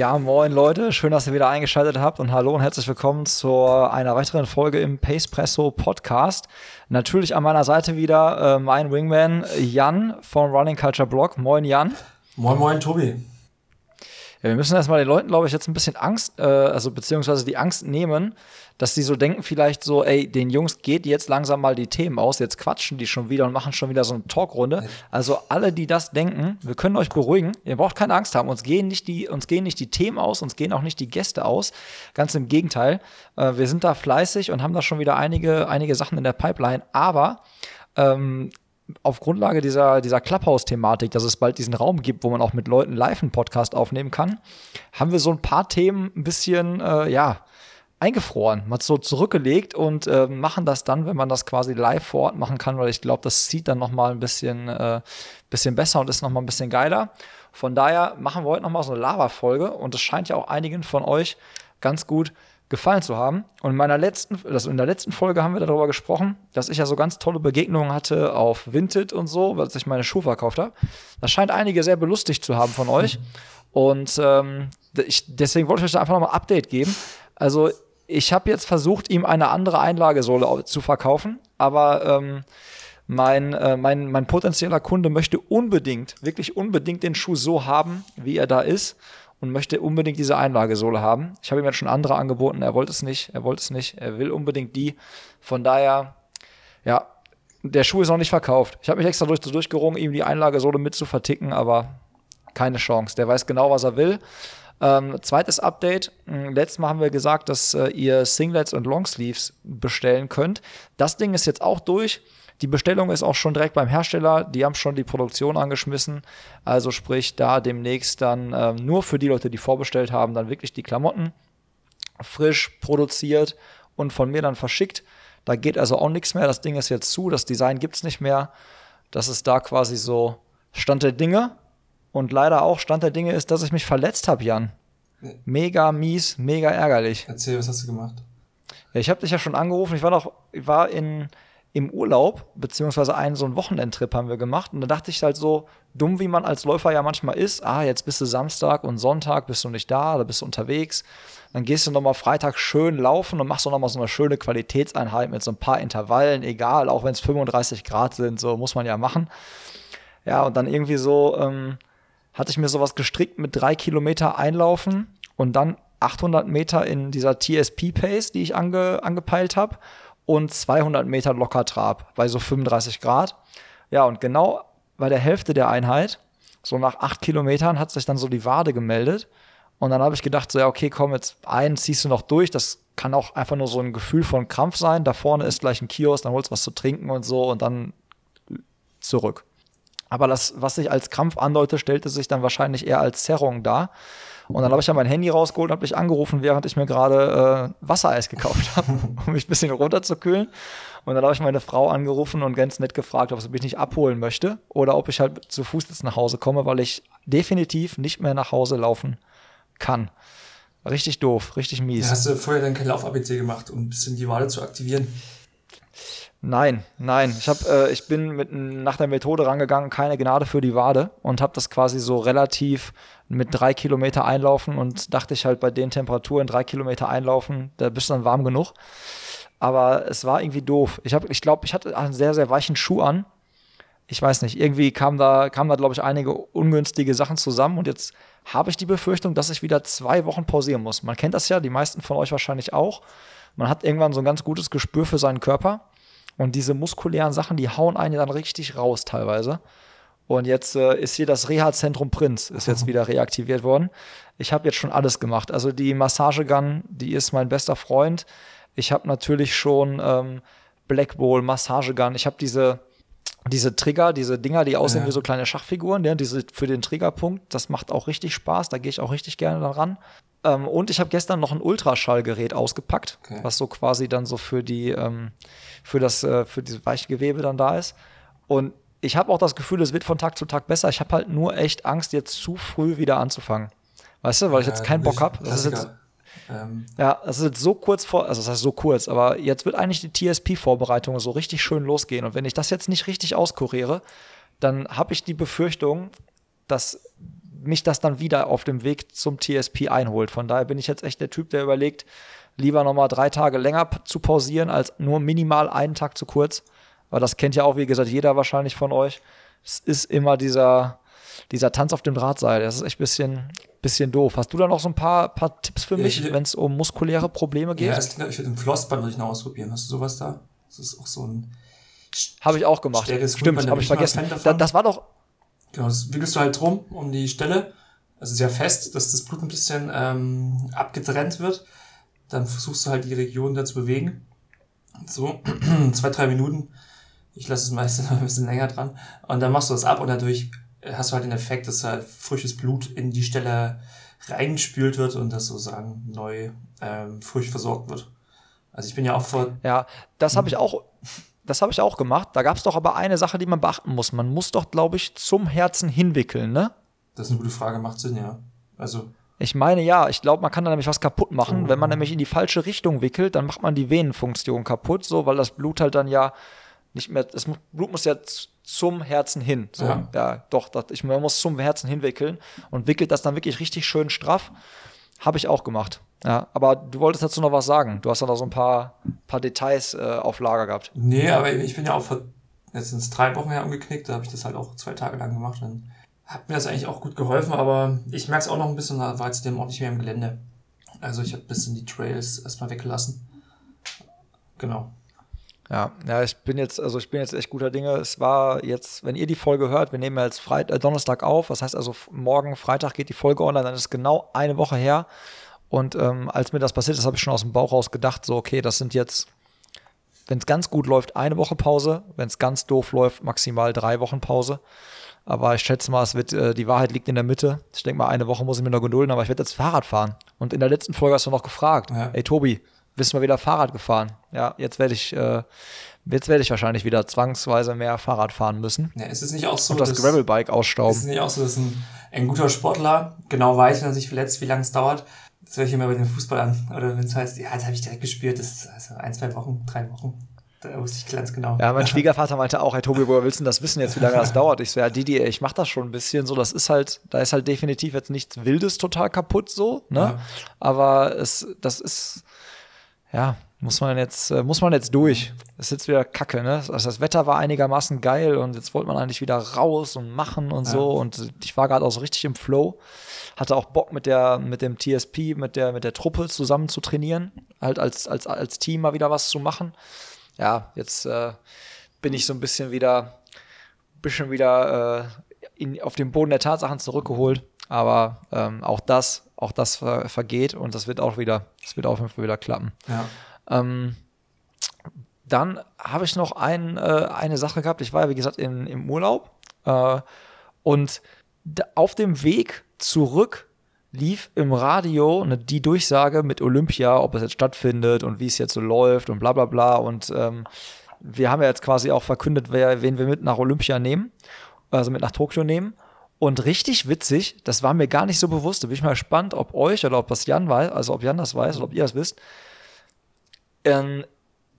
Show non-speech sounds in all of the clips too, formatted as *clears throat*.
Ja, moin Leute, schön, dass ihr wieder eingeschaltet habt und hallo und herzlich willkommen zu einer weiteren Folge im Pacepresso Podcast. Natürlich an meiner Seite wieder äh, mein Wingman Jan vom Running Culture Blog. Moin Jan. Moin, moin Tobi. Ja, wir müssen erstmal den Leuten, glaube ich, jetzt ein bisschen Angst, äh, also beziehungsweise die Angst nehmen, dass die so denken, vielleicht so, ey, den Jungs geht jetzt langsam mal die Themen aus, jetzt quatschen die schon wieder und machen schon wieder so eine Talkrunde. Also alle, die das denken, wir können euch beruhigen, ihr braucht keine Angst haben, uns gehen nicht die, uns gehen nicht die Themen aus, uns gehen auch nicht die Gäste aus. Ganz im Gegenteil. Äh, wir sind da fleißig und haben da schon wieder einige, einige Sachen in der Pipeline, aber ähm, auf Grundlage dieser, dieser Clubhouse-Thematik, dass es bald diesen Raum gibt, wo man auch mit Leuten live einen Podcast aufnehmen kann, haben wir so ein paar Themen ein bisschen, äh, ja, eingefroren, mal so zurückgelegt und äh, machen das dann, wenn man das quasi live vor Ort machen kann, weil ich glaube, das sieht dann noch mal ein bisschen, äh, bisschen besser und ist noch mal ein bisschen geiler. Von daher machen wir heute noch mal so eine Lava-Folge und es scheint ja auch einigen von euch ganz gut gefallen zu haben. Und in meiner letzten, also in der letzten Folge haben wir darüber gesprochen, dass ich ja so ganz tolle Begegnungen hatte auf Vinted und so, weil ich meine Schuhe verkauft habe. Das scheint einige sehr belustigt zu haben von euch. Und ähm, ich, deswegen wollte ich euch da einfach nochmal Update geben. Also ich habe jetzt versucht, ihm eine andere Einlagesohle zu verkaufen, aber ähm, mein, äh, mein, mein potenzieller Kunde möchte unbedingt, wirklich unbedingt den Schuh so haben, wie er da ist und möchte unbedingt diese Einlagesohle haben. Ich habe ihm jetzt schon andere angeboten, er wollte es nicht, er wollte es nicht, er will unbedingt die. Von daher, ja, der Schuh ist noch nicht verkauft. Ich habe mich extra durch, durchgerungen, ihm die Einlagesohle mit zu verticken, aber keine Chance. Der weiß genau, was er will. Ähm, zweites Update. Hm, letztes Mal haben wir gesagt, dass äh, ihr Singlets und Longsleeves bestellen könnt. Das Ding ist jetzt auch durch. Die Bestellung ist auch schon direkt beim Hersteller. Die haben schon die Produktion angeschmissen. Also sprich, da demnächst dann ähm, nur für die Leute, die vorbestellt haben, dann wirklich die Klamotten frisch produziert und von mir dann verschickt. Da geht also auch nichts mehr. Das Ding ist jetzt zu. Das Design gibt es nicht mehr. Das ist da quasi so Stand der Dinge. Und leider auch Stand der Dinge ist, dass ich mich verletzt habe, Jan. Mega mies, mega ärgerlich. Erzähl, was hast du gemacht? Ja, ich habe dich ja schon angerufen. Ich war noch, ich war in im Urlaub, beziehungsweise einen so einen Wochenendtrip haben wir gemacht. Und da dachte ich halt so, dumm wie man als Läufer ja manchmal ist, ah, jetzt bist du Samstag und Sonntag, bist du nicht da, da bist du unterwegs. Dann gehst du nochmal Freitag schön laufen und machst du nochmal so eine schöne Qualitätseinheit mit so ein paar Intervallen, egal, auch wenn es 35 Grad sind, so muss man ja machen. Ja, und dann irgendwie so ähm, hatte ich mir sowas gestrickt mit drei Kilometer Einlaufen und dann 800 Meter in dieser TSP-Pace, die ich ange, angepeilt habe und 200 Meter locker Trab bei so 35 Grad. Ja, und genau bei der Hälfte der Einheit, so nach acht Kilometern, hat sich dann so die Wade gemeldet. Und dann habe ich gedacht, so, ja, okay, komm, jetzt ein, ziehst du noch durch. Das kann auch einfach nur so ein Gefühl von Krampf sein. Da vorne ist gleich ein Kiosk, dann holst du was zu trinken und so und dann zurück. Aber das, was sich als Krampf andeutet, stellte sich dann wahrscheinlich eher als Zerrung dar. Und dann habe ich ja mein Handy rausgeholt und habe dich angerufen, während ich mir gerade äh, Wassereis gekauft habe, *laughs* um mich ein bisschen runterzukühlen. Und dann habe ich meine Frau angerufen und ganz nett gefragt, ob sie mich nicht abholen möchte oder ob ich halt zu Fuß jetzt nach Hause komme, weil ich definitiv nicht mehr nach Hause laufen kann. Richtig doof, richtig mies. Ja, hast du vorher dann kein Lauf-ABC gemacht, um ein bisschen die Wade zu aktivieren? Nein, nein. Ich, hab, äh, ich bin mit, nach der Methode rangegangen, keine Gnade für die Wade und habe das quasi so relativ mit drei Kilometer einlaufen und dachte ich halt bei den Temperaturen drei Kilometer einlaufen, da bist du dann warm genug. Aber es war irgendwie doof. Ich, hab, ich glaube, ich hatte einen sehr, sehr weichen Schuh an. Ich weiß nicht, irgendwie kamen da, kam da glaube ich, einige ungünstige Sachen zusammen und jetzt habe ich die Befürchtung, dass ich wieder zwei Wochen pausieren muss. Man kennt das ja, die meisten von euch wahrscheinlich auch. Man hat irgendwann so ein ganz gutes Gespür für seinen Körper und diese muskulären Sachen, die hauen einen dann richtig raus teilweise. Und jetzt äh, ist hier das Reha-Zentrum Prinz, ist jetzt wieder reaktiviert worden. Ich habe jetzt schon alles gemacht. Also die Massagegun, die ist mein bester Freund. Ich habe natürlich schon ähm, Black Bowl, Massagegun. Ich habe diese, diese Trigger, diese Dinger, die aussehen ja. wie so kleine Schachfiguren, ja, diese für den Triggerpunkt, das macht auch richtig Spaß, da gehe ich auch richtig gerne dann ran. Ähm, und ich habe gestern noch ein Ultraschallgerät ausgepackt, okay. was so quasi dann so für die, ähm, für das, äh, für dieses weiche Gewebe dann da ist. Und ich habe auch das Gefühl, es wird von Tag zu Tag besser. Ich habe halt nur echt Angst, jetzt zu früh wieder anzufangen. Weißt du, weil ich jetzt keinen Bock habe. Das ist jetzt, ähm. Ja, das ist jetzt so kurz vor, also das heißt so kurz, aber jetzt wird eigentlich die TSP-Vorbereitung so richtig schön losgehen. Und wenn ich das jetzt nicht richtig auskuriere, dann habe ich die Befürchtung, dass mich das dann wieder auf dem Weg zum TSP einholt. Von daher bin ich jetzt echt der Typ, der überlegt, lieber nochmal drei Tage länger zu pausieren, als nur minimal einen Tag zu kurz. Weil das kennt ja auch, wie gesagt, jeder wahrscheinlich von euch. Es ist immer dieser, dieser Tanz auf dem Drahtseil. Das ist echt ein bisschen, bisschen doof. Hast du da noch so ein paar, paar Tipps für mich, wenn es um muskuläre Probleme geht? Ja, ich würde den Flossband würde ich noch ausprobieren. Hast du sowas da? Das ist auch so ein. Habe ich auch gemacht. Stimmt, habe ich vergessen. Da, das war doch. Genau, das wickelst du halt drum um die Stelle. Also sehr fest, dass das Blut ein bisschen ähm, abgetrennt wird. Dann versuchst du halt die Region da zu bewegen. So, *clears throat* zwei, drei Minuten. Ich lasse es meistens *laughs* ein bisschen länger dran. Und dann machst du das ab und dadurch hast du halt den Effekt, dass halt frisches Blut in die Stelle reingespült wird und das sozusagen neu ähm, frisch versorgt wird. Also ich bin ja auch vor. Ja, das habe ich auch. Das habe ich auch gemacht. Da gab es doch aber eine Sache, die man beachten muss. Man muss doch, glaube ich, zum Herzen hinwickeln, ne? Das ist eine gute Frage, macht Sinn, ja. Also. Ich meine ja, ich glaube, man kann da nämlich was kaputt machen. Oh. Wenn man nämlich in die falsche Richtung wickelt, dann macht man die Venenfunktion kaputt, so, weil das Blut halt dann ja nicht mehr, das Blut muss ja zum Herzen hin. So, ja, ja doch, das, ich, man muss zum Herzen hinwickeln und wickelt das dann wirklich richtig schön straff. Habe ich auch gemacht. Ja, aber du wolltest dazu noch was sagen. Du hast da noch so ein paar, paar Details äh, auf Lager gehabt. Nee, aber ich bin ja auch vor, jetzt sind es drei Wochen her umgeknickt, da habe ich das halt auch zwei Tage lang gemacht. Dann hat mir das eigentlich auch gut geholfen, aber ich merke es auch noch ein bisschen, da war jetzt dem auch nicht mehr im Gelände. Also ich habe ein bisschen die Trails erstmal weggelassen. Genau. Ja, ja, ich bin jetzt, also ich bin jetzt echt guter Dinge. Es war jetzt, wenn ihr die Folge hört, wir nehmen ja jetzt Freit äh, Donnerstag auf, das heißt also morgen Freitag geht die Folge online, dann ist genau eine Woche her. Und ähm, als mir das passiert ist, habe ich schon aus dem Bauch raus gedacht, so okay, das sind jetzt, wenn es ganz gut läuft, eine Woche Pause, wenn es ganz doof läuft, maximal drei Wochen Pause. Aber ich schätze mal, es wird, äh, die Wahrheit liegt in der Mitte. Ich denke mal, eine Woche muss ich mir noch gedulden, aber ich werde jetzt Fahrrad fahren. Und in der letzten Folge hast du noch gefragt, ja. ey Tobi, bist mal wieder Fahrrad gefahren. Ja, jetzt werde ich, äh, jetzt werde ich wahrscheinlich wieder zwangsweise mehr Fahrrad fahren müssen. Ja, ist es nicht auch so, und das dass, Gravelbike ausstauben. Ist es nicht auch so, dass ein, ein guter Sportler genau weiß, wenn er sich verletzt, wie lange es dauert? Das höre ich immer bei den Fußballern. Oder wenn es heißt, ja, das habe ich direkt gespürt, das ist also ein, zwei Wochen, drei Wochen. Da wusste ich ganz genau. Ja, mein *laughs* Schwiegervater meinte auch, hey Tobi, woher willst du denn das wissen jetzt, wie lange das *laughs* dauert? Ich so, ja, Didi, ich mach das schon ein bisschen so, das ist halt, da ist halt definitiv jetzt nichts Wildes total kaputt so, ne? Ja. Aber es, das ist, ja, muss man jetzt, äh, muss man jetzt durch. Das ist jetzt wieder Kacke, ne? Also das Wetter war einigermaßen geil und jetzt wollte man eigentlich wieder raus und machen und ja. so. Und ich war gerade auch so richtig im Flow. Hatte auch Bock mit der, mit dem TSP, mit der, mit der Truppe zusammen zu trainieren. Halt als, als, als Team mal wieder was zu machen. Ja, jetzt äh, bin ich so ein bisschen wieder, bisschen wieder äh, in, auf den Boden der Tatsachen zurückgeholt. Aber ähm, auch das, auch das ver vergeht und das wird auch wieder, das wird auf jeden Fall wieder klappen. Ja. Ähm, dann habe ich noch ein, äh, eine Sache gehabt. Ich war ja, wie gesagt, in, im Urlaub. Äh, und auf dem Weg zurück lief im Radio ne, die Durchsage mit Olympia, ob es jetzt stattfindet und wie es jetzt so läuft und bla bla bla. Und ähm, wir haben ja jetzt quasi auch verkündet, wer, wen wir mit nach Olympia nehmen, also mit nach Tokio nehmen. Und richtig witzig, das war mir gar nicht so bewusst. Da bin ich mal gespannt, ob euch oder ob das Jan weiß, also ob Jan das weiß oder ob ihr das wisst ähm,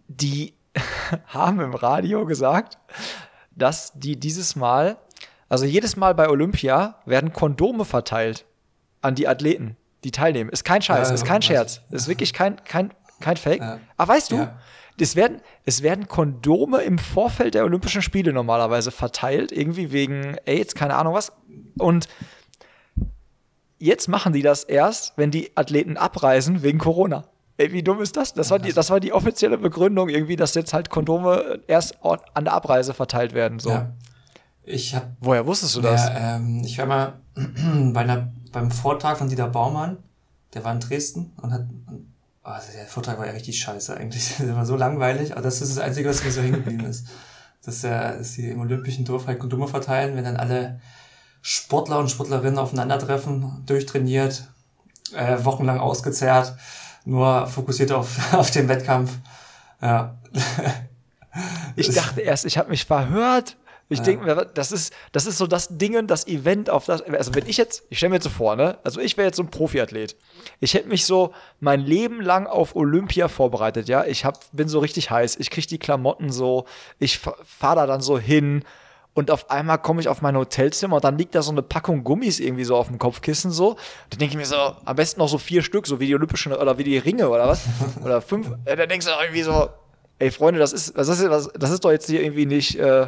die *laughs* haben im Radio gesagt, dass die dieses Mal, also jedes Mal bei Olympia werden Kondome verteilt an die Athleten, die teilnehmen. Ist kein Scheiß, ja, ist kein Scherz. Ist wirklich kein, kein, kein Fake. Ja. Aber weißt du, ja. es, werden, es werden Kondome im Vorfeld der Olympischen Spiele normalerweise verteilt, irgendwie wegen AIDS, keine Ahnung was. Und jetzt machen die das erst, wenn die Athleten abreisen wegen Corona. Ey, wie dumm ist das? Das war, die, das war die offizielle Begründung irgendwie, dass jetzt halt Kondome erst an der Abreise verteilt werden. So. Ja. Ich hab, Woher wusstest du das? Ja, ähm, ich war mal *clears throat* bei einer, beim Vortrag von Dieter Baumann, der war in Dresden und hat. Oh, der Vortrag war ja richtig scheiße eigentlich. *laughs* Der war so langweilig, aber das ist das Einzige, was mir so hängen geblieben ist. dass, äh, dass sie im olympischen Dorf halt Kondome verteilen, wenn dann alle Sportler und Sportlerinnen aufeinandertreffen, durchtrainiert, äh, wochenlang ausgezehrt, nur fokussiert auf, *laughs* auf den Wettkampf. Ja. Ich dachte erst, ich habe mich verhört. Ich ja. denke mir, das ist, das ist so das Ding, das Event auf das. Also, wenn ich jetzt, ich stelle mir jetzt so vor, ne? Also, ich wäre jetzt so ein Profiathlet. Ich hätte mich so mein Leben lang auf Olympia vorbereitet, ja. Ich hab, bin so richtig heiß. Ich kriege die Klamotten so. Ich fahre da dann so hin. Und auf einmal komme ich auf mein Hotelzimmer und dann liegt da so eine Packung Gummis irgendwie so auf dem Kopfkissen so. Da denke ich mir so, am besten noch so vier Stück, so wie die Olympischen oder wie die Ringe oder was. *laughs* Oder fünf. Da denkst du irgendwie so, ey Freunde, das ist, das ist, das ist doch jetzt hier irgendwie nicht. Äh,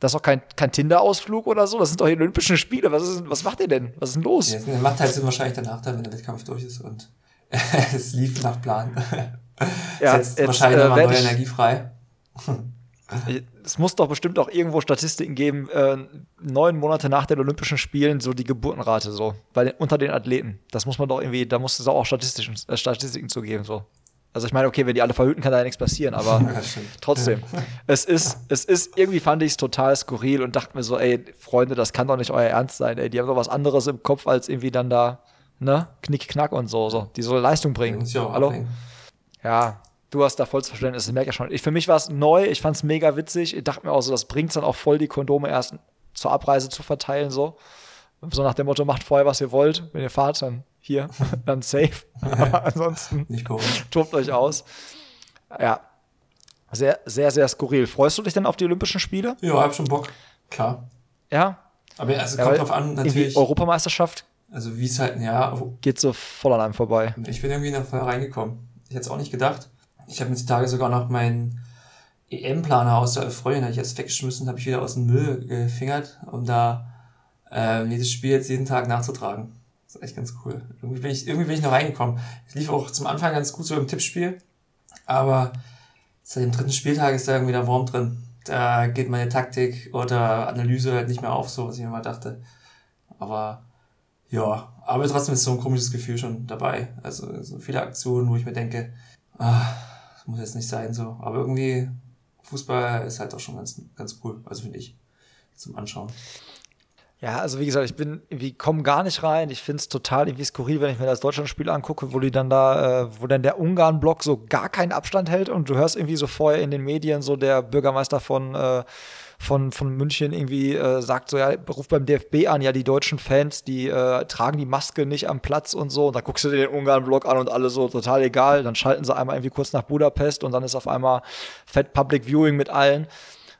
das ist doch kein, kein Tinder-Ausflug oder so. Das sind doch die Olympischen Spiele. Was, ist, was macht ihr denn? Was ist denn los? Ja, der macht halt Sinn wahrscheinlich danach dann, wenn der Wettkampf durch ist und *laughs* es lief nach Plan. *laughs* ja, Setzt jetzt, wahrscheinlich äh, nochmal neue Energie frei. *laughs* es muss doch bestimmt auch irgendwo Statistiken geben, äh, neun Monate nach den Olympischen Spielen, so die Geburtenrate so, bei den, unter den Athleten. Das muss man doch irgendwie, da muss es auch Statistiken, äh, Statistiken zu geben, so. Also ich meine, okay, wenn die alle verhüten, kann da ja nichts passieren, aber *laughs* ja, trotzdem. es ist, es ist, irgendwie fand ich es total skurril und dachte mir so, ey, Freunde, das kann doch nicht euer Ernst sein, ey, die haben doch was anderes im Kopf, als irgendwie dann da, ne, Knick, Knack und so, so. Die soll Leistung bringen. Ja Hallo? Abhängen. Ja, du hast da volles Verständnis, das merke ich schon. Ich, für mich war es neu, ich fand es mega witzig. Ich dachte mir auch so, das bringt dann auch voll, die Kondome erst zur Abreise zu verteilen, so. So nach dem Motto, macht vorher, was ihr wollt. Wenn ihr fahrt, dann hier, *laughs* dann safe. Aber ansonsten Nicht tobt euch aus. Ja, sehr, sehr, sehr skurril. Freust du dich denn auf die Olympischen Spiele? Ja, hab schon Bock. Klar. Ja. Aber also ja, kommt drauf an, natürlich. Europameisterschaft. Also wie es halt, ja. Geht so voll an einem vorbei. Ich bin irgendwie noch reingekommen. Ich hätte es auch nicht gedacht. Ich habe mir die Tage sogar noch meinen EM-Planer aus der Freundin, ich jetzt weggeschmissen, habe ich wieder aus dem Müll gefingert, um da äh, jedes Spiel jetzt jeden Tag nachzutragen. Das ist echt ganz cool. Irgendwie bin ich, irgendwie bin ich noch reingekommen. Es lief auch zum Anfang ganz gut so im Tippspiel, aber seit dem dritten Spieltag ist da irgendwie der Wurm drin. Da geht meine Taktik oder Analyse halt nicht mehr auf, so was ich mir mal dachte. Aber ja, aber trotzdem ist so ein komisches Gefühl schon dabei. Also so viele Aktionen, wo ich mir denke, ah, das muss jetzt nicht sein so. Aber irgendwie Fußball ist halt auch schon ganz, ganz cool, also finde ich, zum Anschauen. Ja, also wie gesagt, ich bin irgendwie komme gar nicht rein. Ich finde es total irgendwie skurril, wenn ich mir das Deutschlandspiel angucke, wo die dann da, äh, wo dann der Ungarn-Block so gar keinen Abstand hält und du hörst irgendwie so vorher in den Medien so der Bürgermeister von äh, von, von München irgendwie äh, sagt so, ja, ruft beim DFB an, ja, die deutschen Fans, die äh, tragen die Maske nicht am Platz und so. Und da guckst du dir den Ungarn-Block an und alle so total egal. Dann schalten sie einmal irgendwie kurz nach Budapest und dann ist auf einmal Fett Public Viewing mit allen.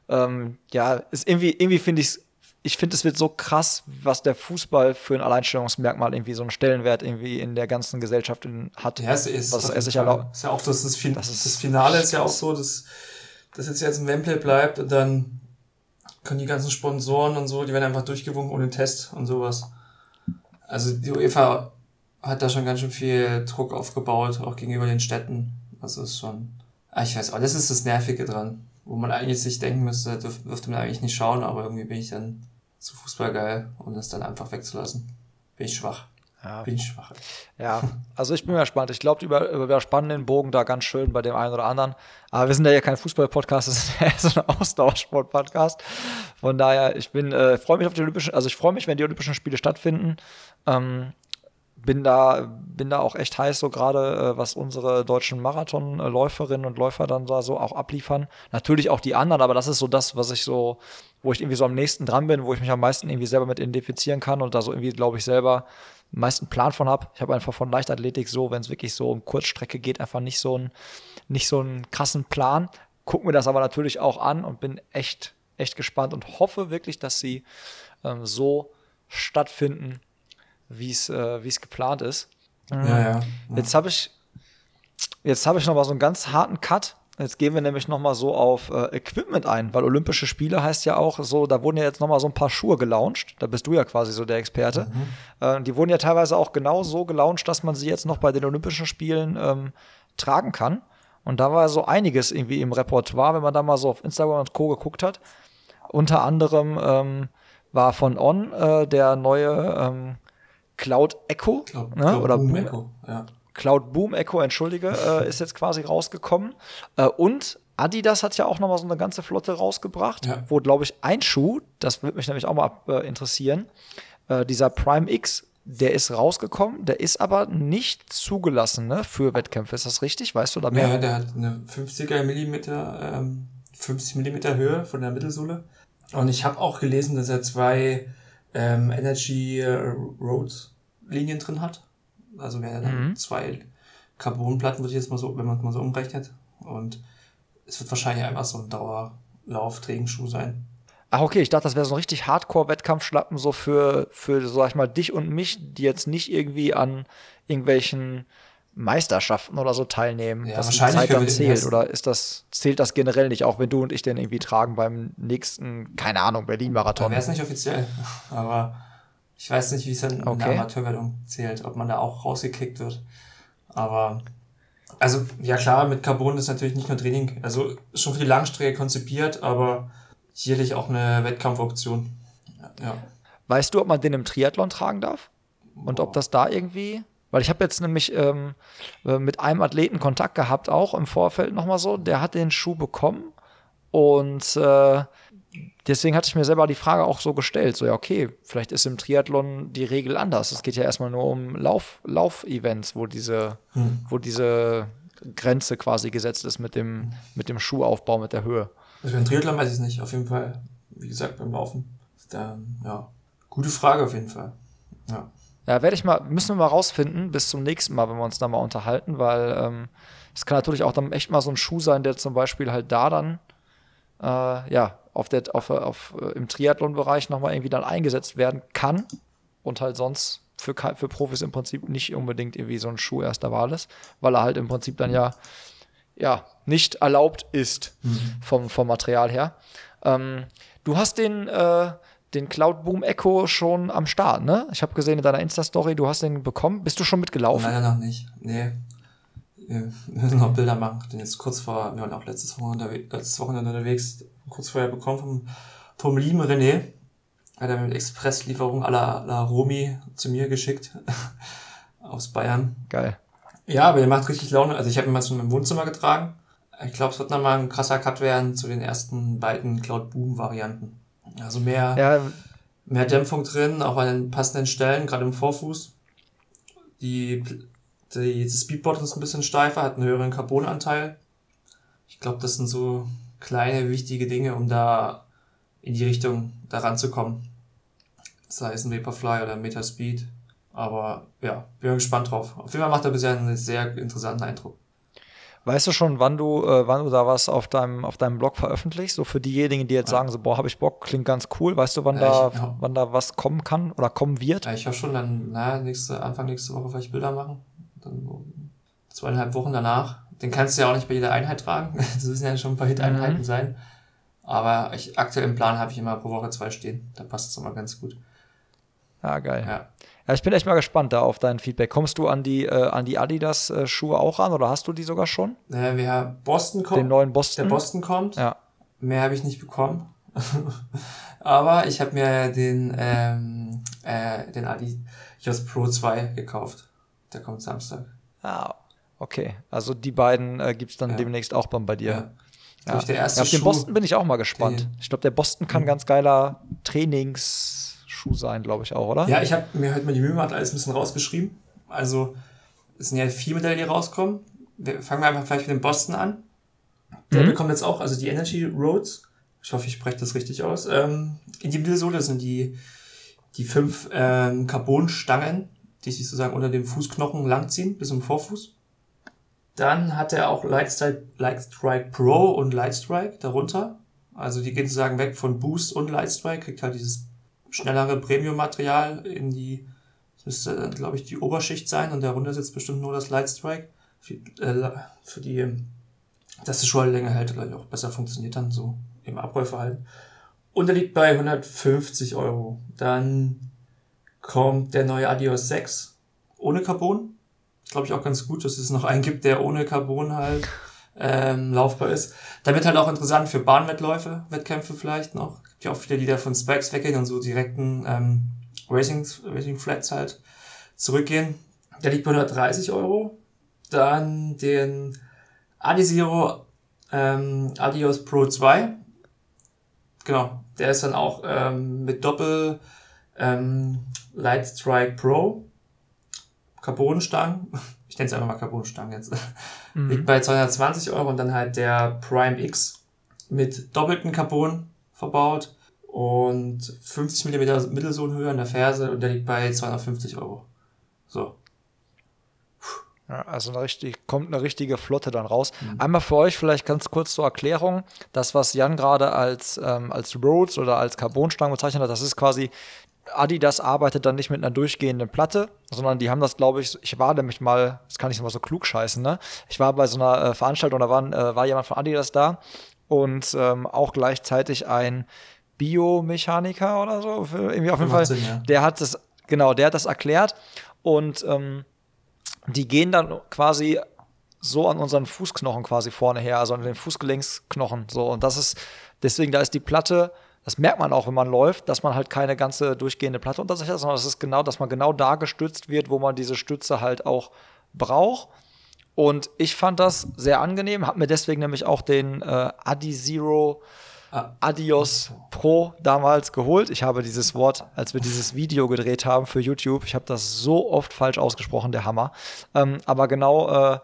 Ähm, ja, ist irgendwie, irgendwie finde ich es ich finde, es wird so krass, was der Fußball für ein Alleinstellungsmerkmal irgendwie so einen Stellenwert irgendwie in der ganzen Gesellschaft hat. Ja, es ist, was er sich erlaubt. Ist ja auch das, das, fin das, ist, das Finale ist ja auch so, dass das jetzt jetzt im Wembley bleibt und dann können die ganzen Sponsoren und so, die werden einfach durchgewunken ohne Test und sowas. Also die UEFA hat da schon ganz schön viel Druck aufgebaut, auch gegenüber den Städten. Also ist schon, ah, ich weiß auch, das ist das Nervige dran, wo man eigentlich sich denken müsste, dürf, dürfte man eigentlich nicht schauen, aber irgendwie bin ich dann zu Fußball geil, um das dann einfach wegzulassen. Bin ich schwach. Ja. Bin ich schwach. Ja, *laughs* also ich bin mal gespannt. Ich glaube, über, über spannen den Bogen da ganz schön bei dem einen oder anderen. Aber wir sind ja hier kein Fußball-Podcast, *laughs* das ist ja so ein Austauschsport-Podcast. Von daher, ich bin, äh, freue mich auf die Olympischen, also ich freue mich, wenn die Olympischen Spiele stattfinden. Ähm, bin da, bin da auch echt heiß, so gerade, äh, was unsere deutschen Marathonläuferinnen und Läufer dann da so auch abliefern. Natürlich auch die anderen, aber das ist so das, was ich so, wo ich irgendwie so am nächsten dran bin, wo ich mich am meisten irgendwie selber mit identifizieren kann und da so irgendwie, glaube ich, selber am meisten Plan von habe. Ich habe einfach von Leichtathletik so, wenn es wirklich so um Kurzstrecke geht, einfach nicht so einen, nicht so einen krassen Plan. Guck mir das aber natürlich auch an und bin echt, echt gespannt und hoffe wirklich, dass sie ähm, so stattfinden, wie es äh, es geplant ist. Ja, ja. ja. Jetzt habe ich jetzt habe ich noch mal so einen ganz harten Cut. Jetzt gehen wir nämlich noch mal so auf äh, Equipment ein, weil Olympische Spiele heißt ja auch so, da wurden ja jetzt noch mal so ein paar Schuhe gelauncht. Da bist du ja quasi so der Experte. Mhm. Äh, die wurden ja teilweise auch genau so gelauncht, dass man sie jetzt noch bei den Olympischen Spielen ähm, tragen kann. Und da war so einiges irgendwie im Repertoire, wenn man da mal so auf Instagram und Co. geguckt hat. Unter anderem ähm, war von On äh, der neue ähm, Cloud Echo Cloud, ne? Cloud oder Boom, Echo, ja. Cloud Boom Echo, entschuldige, *laughs* äh, ist jetzt quasi rausgekommen. Äh, und Adidas hat ja auch noch mal so eine ganze Flotte rausgebracht, Ja. wo, glaube ich, ein Schuh, das würde mich nämlich auch mal äh, interessieren, äh, dieser Prime X, der ist rausgekommen, der ist aber nicht zugelassen ne, für Wettkämpfe. Ist das richtig? Weißt du da mehr? Ja, der hat eine 50er Millimeter, ähm, 50 Millimeter Höhe von der Mittelsohle. Und ich habe auch gelesen, dass er zwei ähm, Energy äh, Road Linien drin hat. Also wäre dann Mhm. zwei Carbonplatten, würde ich jetzt mal so, wenn man es mal so umrechnet. Und es wird wahrscheinlich einfach so ein Dauerlauf-Trägenschuh sein. Ach, okay, ich dachte, das wäre so ein richtig Hardcore-Wettkampfschlappen, so für, für, sag ich mal, dich und mich, die jetzt nicht irgendwie an irgendwelchen Meisterschaften oder so teilnehmen, Ja, dass die Zeit dann zählt. Oder ist das, zählt das generell nicht, auch wenn du und ich den irgendwie tragen beim nächsten, keine Ahnung, Berlin-Marathon? wäre es nicht offiziell. *laughs* Aber ich weiß nicht, wie es dann in der Okay. Amateurwertung zählt, ob man da auch rausgekickt wird. Aber, also, ja klar, mit Carbon ist natürlich nicht nur Training, also schon für die Langstrecke konzipiert, aber sicherlich auch eine Wettkampfoption. Ja. Weißt du, ob man den im Triathlon tragen darf? Und ob das da irgendwie. Weil ich habe jetzt nämlich ähm, äh, mit einem Athleten Kontakt gehabt, auch im Vorfeld nochmal so. Der hat den Schuh bekommen und äh, deswegen hatte ich mir selber die Frage auch so gestellt: so, ja, okay, vielleicht ist im Triathlon die Regel anders. Es geht ja erstmal nur um Lauf- Lauf-Events, wo diese, Hm. wo diese Grenze quasi gesetzt ist mit dem, mit dem Schuhaufbau, mit der Höhe. Also beim Triathlon weiß ich es nicht, auf jeden Fall, wie gesagt, beim Laufen. Da, ja, gute Frage auf jeden Fall. Ja. Ja, werde ich mal, müssen wir mal rausfinden, bis zum nächsten Mal, wenn wir uns da mal unterhalten, weil ähm, es kann natürlich auch dann echt mal so ein Schuh sein, der zum Beispiel halt da dann, äh, ja, auf der, auf, auf, äh, im Triathlon-Bereich nochmal irgendwie dann eingesetzt werden kann und halt sonst für, für Profis im Prinzip nicht unbedingt irgendwie so ein Schuh erster Wahl ist, weil er halt im Prinzip dann ja, ja, nicht erlaubt ist vom, vom Material her. Ähm, du hast den, äh, den Cloud Boom Echo schon am Start, ne? Ich habe gesehen in deiner Insta-Story, du hast den bekommen. Bist du schon mitgelaufen? Leider noch nicht. Nee. Wir müssen noch Bilder machen. Ich bin jetzt kurz vor, wir waren auch letztes Wochenende, letztes Wochenende unterwegs, kurz vorher bekommen vom, vom lieben René. Hat er mit Expresslieferung à la, à la Romi zu mir geschickt. *laughs* Aus Bayern. Geil. Ja, aber der macht richtig Laune. Also ich habe ihn mal schon im Wohnzimmer getragen. Ich glaube, es wird nochmal ein krasser Cut werden zu den ersten beiden Cloud Boom Varianten. Also mehr, Ja, mehr Dämpfung drin, auch an den passenden Stellen, gerade im Vorfuß. Die, die, das Speedboard ist ein bisschen steifer, hat einen höheren Carbonanteil. Ich glaube, das sind so kleine, wichtige Dinge, um da in die Richtung da ranzukommen. Sei es ein Vaporfly oder ein Metaspeed. Aber ja, bin gespannt drauf. Auf jeden Fall macht er bisher einen sehr interessanten Eindruck. Weißt du schon, wann du, äh, wann du da was auf deinem, auf deinem Blog veröffentlichst? So für diejenigen, die jetzt sagen, so, boah, habe ich Bock, klingt ganz cool. Weißt du, wann, Ja, da, ja. wann da was kommen kann oder kommen wird? Ja, ich hoffe schon dann, na, nächste, Anfang nächste Woche vielleicht Bilder machen. Dann zweieinhalb Wochen danach. Den kannst du ja auch nicht bei jeder Einheit tragen. *laughs* Das müssen ja schon ein paar Hit-Einheiten Mhm. sein. Aber ich, aktuell im Plan habe ich immer pro Woche zwei stehen. Da passt es immer ganz gut. Ja, geil. Ja. Ja, ich bin echt mal gespannt da auf dein Feedback. Kommst du an die, äh, an die Adidas-Schuhe auch ran oder hast du die sogar schon? Naja, wer Boston kommt, Den neuen Boston? der Boston kommt, Ja. mehr habe ich nicht bekommen. *laughs* Aber ich habe mir den, ähm, äh, den Adidas Pro 2 gekauft. Der kommt Samstag. Ah, okay. Also die beiden äh, gibt es dann Ja. demnächst auch dann bei dir. Ja. Erste ja, auf den Schuh- Boston bin ich auch mal gespannt. den- ich glaube, der Boston kann Mhm. ganz geiler Trainingsschuh sein, glaube ich auch, oder? Ja, ich habe mir heute mal die Mühe gemacht, alles ein bisschen rausgeschrieben. Also, es sind ja vier Modelle, die rauskommen. Wir fangen wir einfach vielleicht mit dem Boston an. Der Mhm. bekommt jetzt auch, also die Energy Roads. Ich hoffe, ich spreche das richtig aus. Ähm, in die Mittelsohle sind die, die fünf ähm, Carbonstangen, die sich sozusagen unter dem Fußknochen langziehen, bis zum Vorfuß. Dann hat er auch Lightstrike, Lightstrike Pro und Lightstrike darunter. Also die gehen sozusagen weg von Boost und Lightstrike, kriegt halt dieses schnellere Premium-Material in die, das müsste dann, glaube ich, die Oberschicht sein und darunter sitzt bestimmt nur das Lightstrike. Für, äh, für die, ähm, dass die Schuhlänge halt glaube ich, auch besser funktioniert dann so im Abrollverhalten. Und der liegt bei 150 Euro. Dann kommt der neue Adios 6 ohne Carbon. Glaube ich auch ganz gut, dass es noch einen gibt, der ohne Carbon halt ähm, laufbar ist. Damit halt auch interessant für Bahnwettläufe, Wettkämpfe vielleicht noch. Ja auch viele, die da von Spikes weggehen und so direkten ähm, Racing, Racing Flats halt zurückgehen. Der liegt bei 130 Euro. Dann den Adizero ähm, Adios Pro 2. Genau, der ist dann auch ähm, mit Doppel ähm, Light Strike Pro. Carbonstangen. *laughs* Ich nenne es einfach mal Carbonstangen jetzt. Mhm. Liegt bei 220 Euro und dann halt der Prime X mit doppelten Carbon verbaut und 50 mm Mittelsohnhöhe an der Ferse und der liegt bei 250 Euro. So. Ja, also eine richtig, kommt eine richtige Flotte dann raus. Mhm. Einmal für euch vielleicht ganz kurz zur Erklärung. Das, was Jan gerade als, ähm, als Rhodes oder als Carbonstangen bezeichnet hat, das ist quasi, Adidas arbeitet dann nicht mit einer durchgehenden Platte, sondern die haben das, glaube ich, ich war nämlich mal, das kann ich mal so klug scheißen, ne? Ich war bei so einer äh, Veranstaltung, da war, äh, war jemand von Adidas da und ähm, auch gleichzeitig ein Biomechaniker oder so, irgendwie auf jeden Fall. Sinn, ja. Der hat das, genau, der hat das erklärt und ähm, die gehen dann quasi so an unseren Fußknochen quasi vorne her, also an den Fußgelenksknochen. So, und das ist, deswegen, da ist die Platte, das merkt man auch, wenn man läuft, dass man halt keine ganze durchgehende Platte unter sich hat, sondern das ist genau, dass man genau da gestützt wird, wo man diese Stütze halt auch braucht. Und ich fand das sehr angenehm, habe mir deswegen nämlich auch den äh, Adi Zero Adios Pro damals geholt. Ich habe dieses Wort, als wir dieses Video gedreht haben für YouTube, ich habe das so oft falsch ausgesprochen, der Hammer. Ähm, aber genau, äh,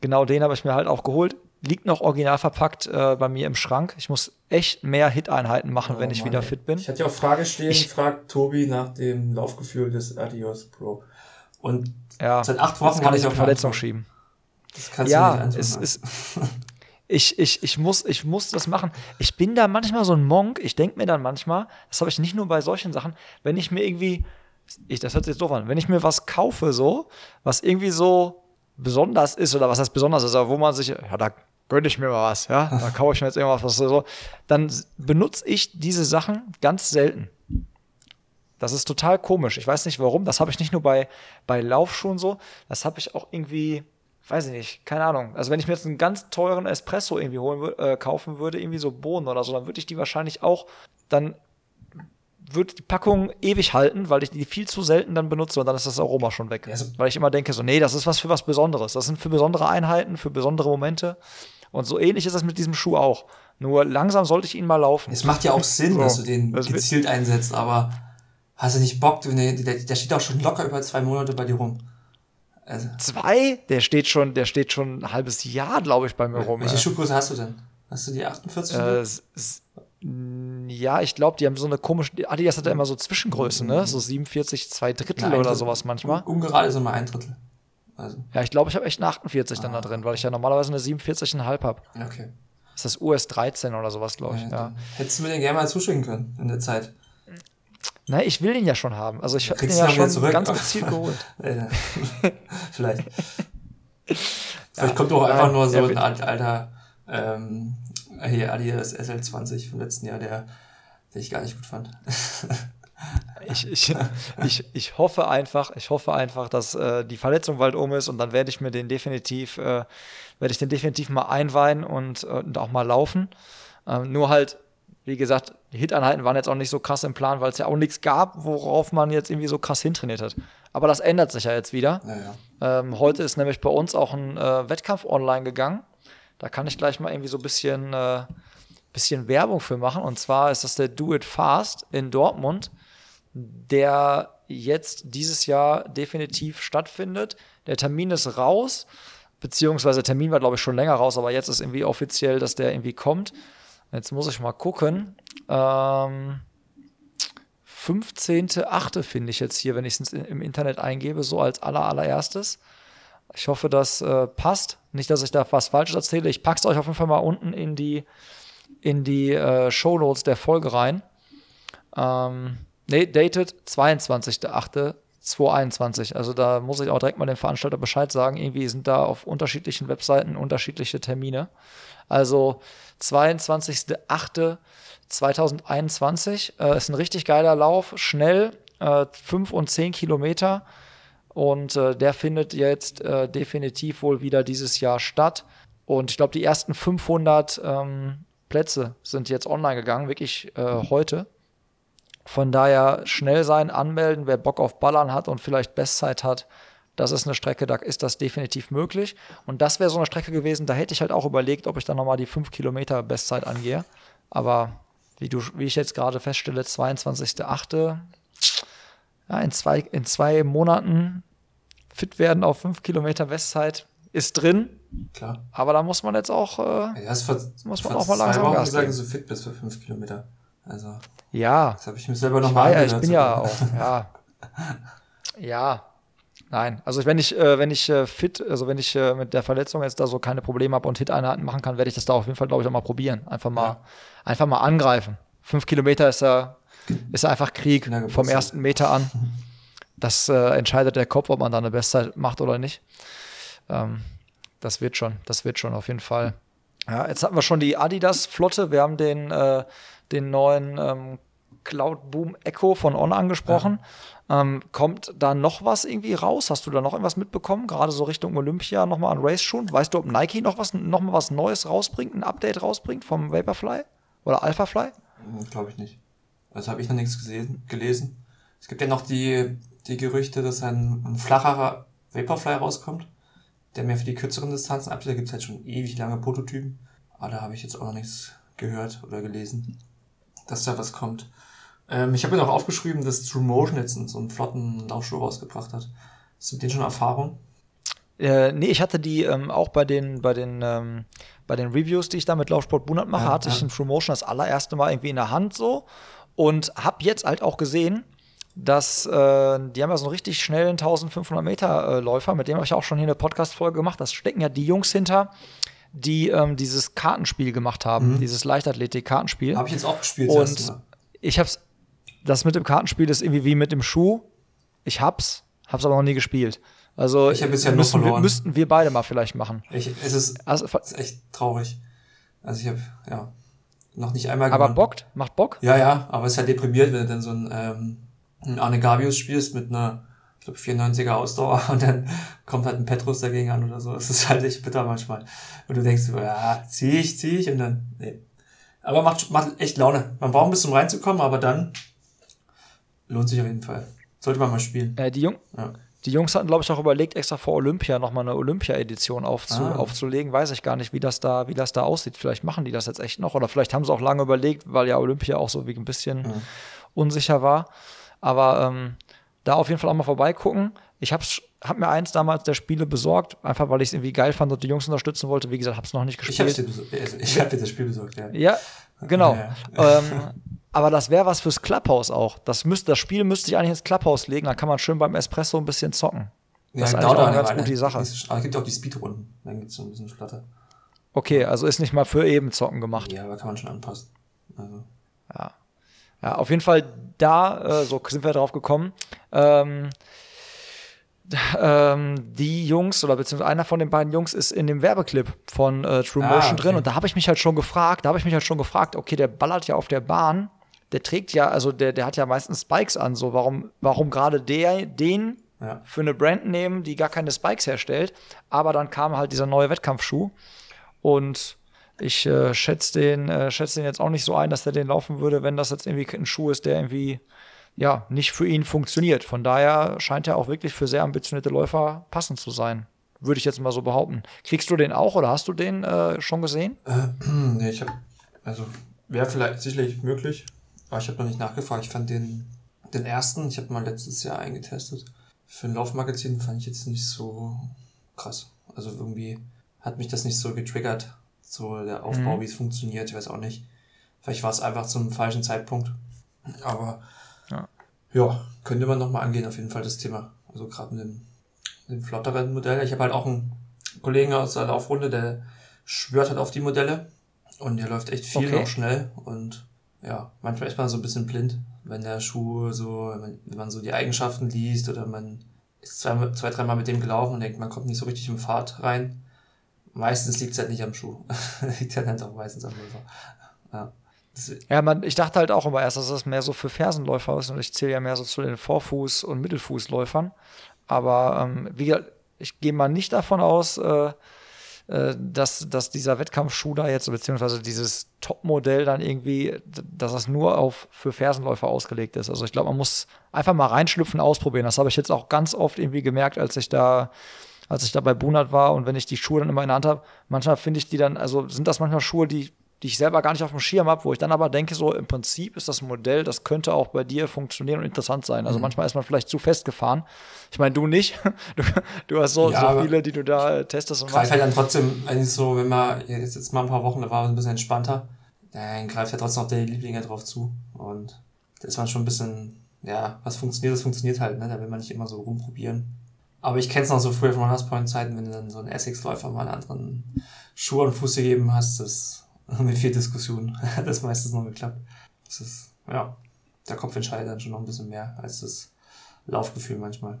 genau den habe ich mir halt auch geholt. Liegt noch original verpackt äh, bei mir im Schrank. Ich muss echt mehr Hit-Einheiten machen, oh, wenn ich Mann, wieder fit bin. Ich hatte ja auch Frage stehen, ich, fragt Tobi nach dem Laufgefühl des Adios Pro. Und ja, seit acht Wochen kann ich auf Verletzung schieben. Das kannst ja, du nicht es ist *laughs* ich, ich, ich, muss, ich muss das machen. Ich bin da manchmal so ein Monk. Ich denke mir dann manchmal, das habe ich nicht nur bei solchen Sachen, wenn ich mir irgendwie, ich, das hört sich jetzt doof an, wenn ich mir was kaufe, so, was irgendwie so besonders ist oder was heißt besonders ist, aber wo man sich, ja, da gönne ich mir mal was, ja, da kaufe ich mir jetzt irgendwas, was so, dann benutze ich diese Sachen ganz selten. Das ist total komisch. Ich weiß nicht warum. Das habe ich nicht nur bei, bei Laufschuhen so, das habe ich auch irgendwie weiß ich nicht, keine Ahnung. Also wenn ich mir jetzt einen ganz teuren Espresso irgendwie holen äh, kaufen würde, irgendwie so Bohnen oder so, dann würde ich die wahrscheinlich auch, dann würde die Packung ewig halten, weil ich die viel zu selten dann benutze und dann ist das Aroma schon weg. Also, weil ich immer denke so, nee, das ist was für was Besonderes. Das sind für besondere Einheiten, für besondere Momente. Und so ähnlich ist das mit diesem Schuh auch. Nur langsam sollte ich ihn mal laufen. Es macht ja auch Sinn, *laughs* so. dass du den gezielt einsetzt, aber hast du nicht Bock, der, der steht auch schon locker über zwei Monate bei dir rum. Also. Zwei? Der steht schon, der steht schon ein halbes Jahr, glaube ich, bei mir rum. Welche Schuhgröße hast du denn? Hast du die 48? Äh, ja, ich glaube, die haben so eine komische. Adidas hat ja immer so Zwischengröße, ne? So 47, zwei Drittel ja, oder sowas manchmal. Ungerade ist immer ein Drittel. Also. Ja, ich glaube, ich habe echt eine 48 ah. dann da drin, weil ich ja normalerweise eine 47,5 habe. Okay. Das ist das US 13 oder sowas, glaube ich. Ja, ja. Hättest du mir den gerne mal zuschicken können in der Zeit. Nein, ich will den ja schon haben. Also ich habe den ja schon zurück. ganz *laughs* gezielt geholt. *laughs* Vielleicht. *laughs* Vielleicht ja, kommt auch einfach nur so ein alter ähm, hier Adidas SL20 vom letzten Jahr, der, der ich gar nicht gut fand. ich, ich, ich, ich hoffe einfach, ich hoffe einfach, dass äh, die Verletzung bald um ist und dann werde ich mir den definitiv, äh, werde ich den definitiv mal einweihen und, und auch mal laufen. Ähm, nur halt wie gesagt, die Hit-Einheiten waren jetzt auch nicht so krass im Plan, weil es ja auch nichts gab, worauf man jetzt irgendwie so krass hintrainiert hat. Aber das ändert sich ja jetzt wieder. Ja, ja. Ähm, heute ist nämlich bei uns auch ein äh, Wettkampf online gegangen. Da kann ich gleich mal irgendwie so ein bisschen, äh, bisschen Werbung für machen. Und zwar ist das der Do It Fast in Dortmund, der jetzt dieses Jahr definitiv stattfindet. Der Termin ist raus, beziehungsweise der Termin war, glaube ich, schon länger raus, aber jetzt ist irgendwie offiziell, dass der irgendwie kommt. Jetzt muss ich mal gucken. Ähm, 15.8. finde ich jetzt hier, wenn ich es im Internet eingebe, so als aller, allererstes. Ich hoffe, das äh, passt. Nicht, dass ich da was Falsches erzähle. Ich packe es euch auf jeden Fall mal unten in die, in die äh, Show der Folge rein. Ähm, nee, dated 22.8.2021. Also da muss ich auch direkt mal dem Veranstalter Bescheid sagen. Irgendwie sind da auf unterschiedlichen Webseiten unterschiedliche Termine. Also 22.08.2021 äh, ist ein richtig geiler Lauf, schnell, äh, 5 und 10 Kilometer. Und äh, der findet jetzt äh, definitiv wohl wieder dieses Jahr statt. Und ich glaube, die ersten 500 ähm, Plätze sind jetzt online gegangen, wirklich äh, heute. Von daher schnell sein, anmelden, wer Bock auf Ballern hat und vielleicht Bestzeit hat, Das ist eine Strecke, da ist das definitiv möglich. Und das wäre so eine Strecke gewesen, da hätte ich halt auch überlegt, ob ich dann nochmal die 5 Kilometer Bestzeit angehe. Aber wie, du, wie ich jetzt gerade feststelle, 22.8. Ja, in, zwei, in zwei Monaten fit werden auf 5 Kilometer Bestzeit ist drin. Klar. Aber da muss man jetzt auch, äh, Ja, vor, muss man auch mal langsam Gas geben. dass du fit bist für 5 Kilometer. Also, ja, das habe ich mir selber noch ich, war ja, ich bin ja auch, ja. *laughs* Ja, nein. Also wenn ich, äh, wenn ich äh, fit, also wenn ich äh, mit der Verletzung jetzt da so keine Probleme habe und Hit-Einheiten machen kann, werde ich das da auf jeden Fall, glaube ich, auch mal probieren. Einfach mal, Ja. einfach mal angreifen. Fünf Kilometer ist ja, ist ja einfach Krieg vom ersten Meter an. *laughs* Das äh, entscheidet der Kopf, ob man da eine Bestzeit macht oder nicht. Ähm, das wird schon, das wird schon auf jeden Fall. Ja, jetzt hatten wir schon die Adidas-Flotte. Wir haben den, äh, den neuen ähm, Cloud Boom Echo von On angesprochen. Ähm, kommt da noch was irgendwie raus? Hast du da noch irgendwas mitbekommen? Gerade so Richtung Olympia nochmal an Race-Schuhen? Weißt du, ob Nike noch was, noch mal was Neues rausbringt, ein Update rausbringt vom Vaporfly oder Alphafly? Glaube ich nicht. Also habe ich noch nichts gesehen, gelesen. Es gibt ja noch die, die Gerüchte, dass ein, ein flacherer Vaporfly rauskommt, der mehr für die kürzeren Distanzen abgeht. Da gibt es halt schon ewig lange Prototypen. Aber da habe ich jetzt auch noch nichts gehört oder gelesen, dass da was kommt. Ähm, ich habe mir noch aufgeschrieben, dass True Motion jetzt so einen flotten Laufschuh rausgebracht hat. Hast du mit denen schon Erfahrung? Äh, nee, ich hatte die ähm, auch bei den, bei den, ähm, bei den Reviews, die ich da mit Laufsport Bunert mache, Ja, hatte ich ja. den True Motion das allererste Mal irgendwie in der Hand so und habe jetzt halt auch gesehen, dass äh, die haben ja so einen richtig schnellen 1500 Meter äh, Läufer, mit dem habe ich auch schon hier eine Podcast-Folge gemacht. Das stecken ja die Jungs hinter, die ähm, dieses Kartenspiel gemacht haben, dieses Leichtathletik-Kartenspiel. Habe ich jetzt auch gespielt. Und ich hab's, das mit dem Kartenspiel ist irgendwie wie mit dem Schuh. Ich hab's, hab's aber noch nie gespielt. Also Ich hab bisher nur müssen, wir, verloren. müssten wir beide mal vielleicht machen. Ich, es ist, Also, ist echt traurig. Also ich habe ja noch nicht einmal aber gewonnen. bockt, macht Bock. Ja, ja, aber es ist halt deprimiert, wenn du dann so ein, ähm, ein Arne Gabius spielst mit einer, ich glaube, 94er Ausdauer *laughs* und dann kommt halt ein Petrus dagegen an oder so. Es ist halt echt bitter manchmal. Und du denkst, ja, zieh ich, zieh ich und dann, nee. Aber macht, macht echt Laune. Man braucht ein bisschen um reinzukommen, aber dann lohnt sich auf jeden Fall. Sollte man mal spielen. Äh, die, Jung, Ja. die Jungs hatten, glaube ich, auch überlegt, extra vor Olympia nochmal eine Olympia-Edition aufzu, Ah. aufzulegen. Weiß ich gar nicht, wie das, da, wie das da aussieht. Vielleicht machen die das jetzt echt noch. Oder vielleicht haben sie auch lange überlegt, weil ja Olympia auch so wie ein bisschen Mhm. unsicher war. Aber ähm, da auf jeden Fall auch mal vorbeigucken. Ich habe hab mir eins damals der Spiele besorgt, einfach weil ich es irgendwie geil fand und die Jungs unterstützen wollte. Wie gesagt, habe es noch nicht Ich habe gespielt. besorgt- also ich hab dir das Spiel besorgt, ja. Ja, genau. Ja. ähm, aber das wäre was fürs Clubhouse auch. Das, müsste, das Spiel müsste ich eigentlich ins Clubhouse legen, dann kann man schön beim Espresso ein bisschen zocken. Das ist eigentlich auch eine ganz gute Sache. Aber es gibt auch die Speedrunden. Dann gibt's so ein bisschen Flatter. Okay, also ist nicht mal für eben zocken gemacht. Ja, aber kann man schon anpassen. Also, Ja, auf jeden Fall da, äh, so sind wir drauf gekommen. Ähm, ähm, die Jungs oder beziehungsweise einer von den beiden Jungs ist in dem Werbeclip von äh, True Ah, Motion okay. drin und da habe ich mich halt schon gefragt, da habe ich mich halt schon gefragt, okay, der ballert ja auf der Bahn, der trägt ja, also der, der hat ja meistens Spikes an, so warum, warum gerade der den Ja. für eine Brand nehmen, die gar keine Spikes herstellt, aber dann kam halt dieser neue Wettkampfschuh und ich äh, schätze den, äh, schätze den jetzt auch nicht so ein, dass der den laufen würde, wenn das jetzt irgendwie ein Schuh ist, der irgendwie ja nicht für ihn funktioniert. Von daher scheint er auch wirklich für sehr ambitionierte Läufer passend zu sein. Würde ich jetzt mal so behaupten. Kriegst du den auch oder hast du den äh, schon gesehen? Hm, *clears throat* nee, ich habe, also wäre vielleicht sicherlich möglich, aber ich habe noch nicht nachgefragt. Ich fand den, den ersten, ich habe mal letztes Jahr eingetestet. Für ein Laufmagazin fand ich jetzt nicht so krass. Also irgendwie hat mich das nicht so getriggert, so der Aufbau, Mhm. wie es funktioniert, ich weiß auch nicht. Vielleicht war es einfach zum falschen Zeitpunkt. Aber Ja. ja, könnte man nochmal angehen, auf jeden Fall das Thema. Also gerade mit dem, dem flotteren Modell. Ich habe halt auch einen Kollegen aus der Laufrunde, der schwört halt auf die Modelle und der läuft echt viel Okay. noch schnell und ja, manchmal ist man so ein bisschen blind, wenn der Schuh so, wenn man, wenn man so die Eigenschaften liest oder man ist zwei, zwei dreimal mit dem gelaufen und denkt, man kommt nicht so richtig im Fahrt rein. Meistens liegt es halt nicht am Schuh. *laughs* liegt halt auch meistens am Läufer. Ja. Ja, man, ich dachte halt auch immer erst, dass das mehr so für Fersenläufer ist und ich zähle ja mehr so zu den Vorfuß- und Mittelfußläufern. Aber ähm, wie ich gehe mal nicht davon aus, äh, äh, dass, dass dieser Wettkampfschuh da jetzt, beziehungsweise dieses Topmodell dann irgendwie, dass das nur auf für Fersenläufer ausgelegt ist. Also ich glaube, man muss einfach mal reinschlüpfen, ausprobieren. Das habe ich jetzt auch ganz oft irgendwie gemerkt, als ich da als ich da bei Bunat war und wenn ich die Schuhe dann immer in der Hand habe, manchmal finde ich die dann, also sind das manchmal Schuhe, die die ich selber gar nicht auf dem Schirm habe, wo ich dann aber denke, so im Prinzip ist das Modell, das könnte auch bei dir funktionieren und interessant sein. Also mhm. manchmal ist man vielleicht zu festgefahren. Ich meine, du nicht. *laughs* Du, du hast so, ja, so viele, die du da äh, testest und greift halt dann trotzdem eigentlich so, wenn man jetzt, jetzt mal ein paar Wochen, da war es ein bisschen entspannter, dann greift ja trotzdem auch der Lieblinge drauf zu. Und da ist man schon ein bisschen, ja, was funktioniert, das funktioniert halt, ne? Da will man nicht immer so rumprobieren. Aber ich kenne es noch so früher von Runners Point Zeiten, wenn du dann so einen Essex-Läufer mal einen anderen Schuh und Fuß gegeben hast, das *laughs* mit viel Diskussion *laughs* hat das meistens noch geklappt. Das ist, ja, der Kopf entscheidet dann schon noch ein bisschen mehr als das Laufgefühl manchmal.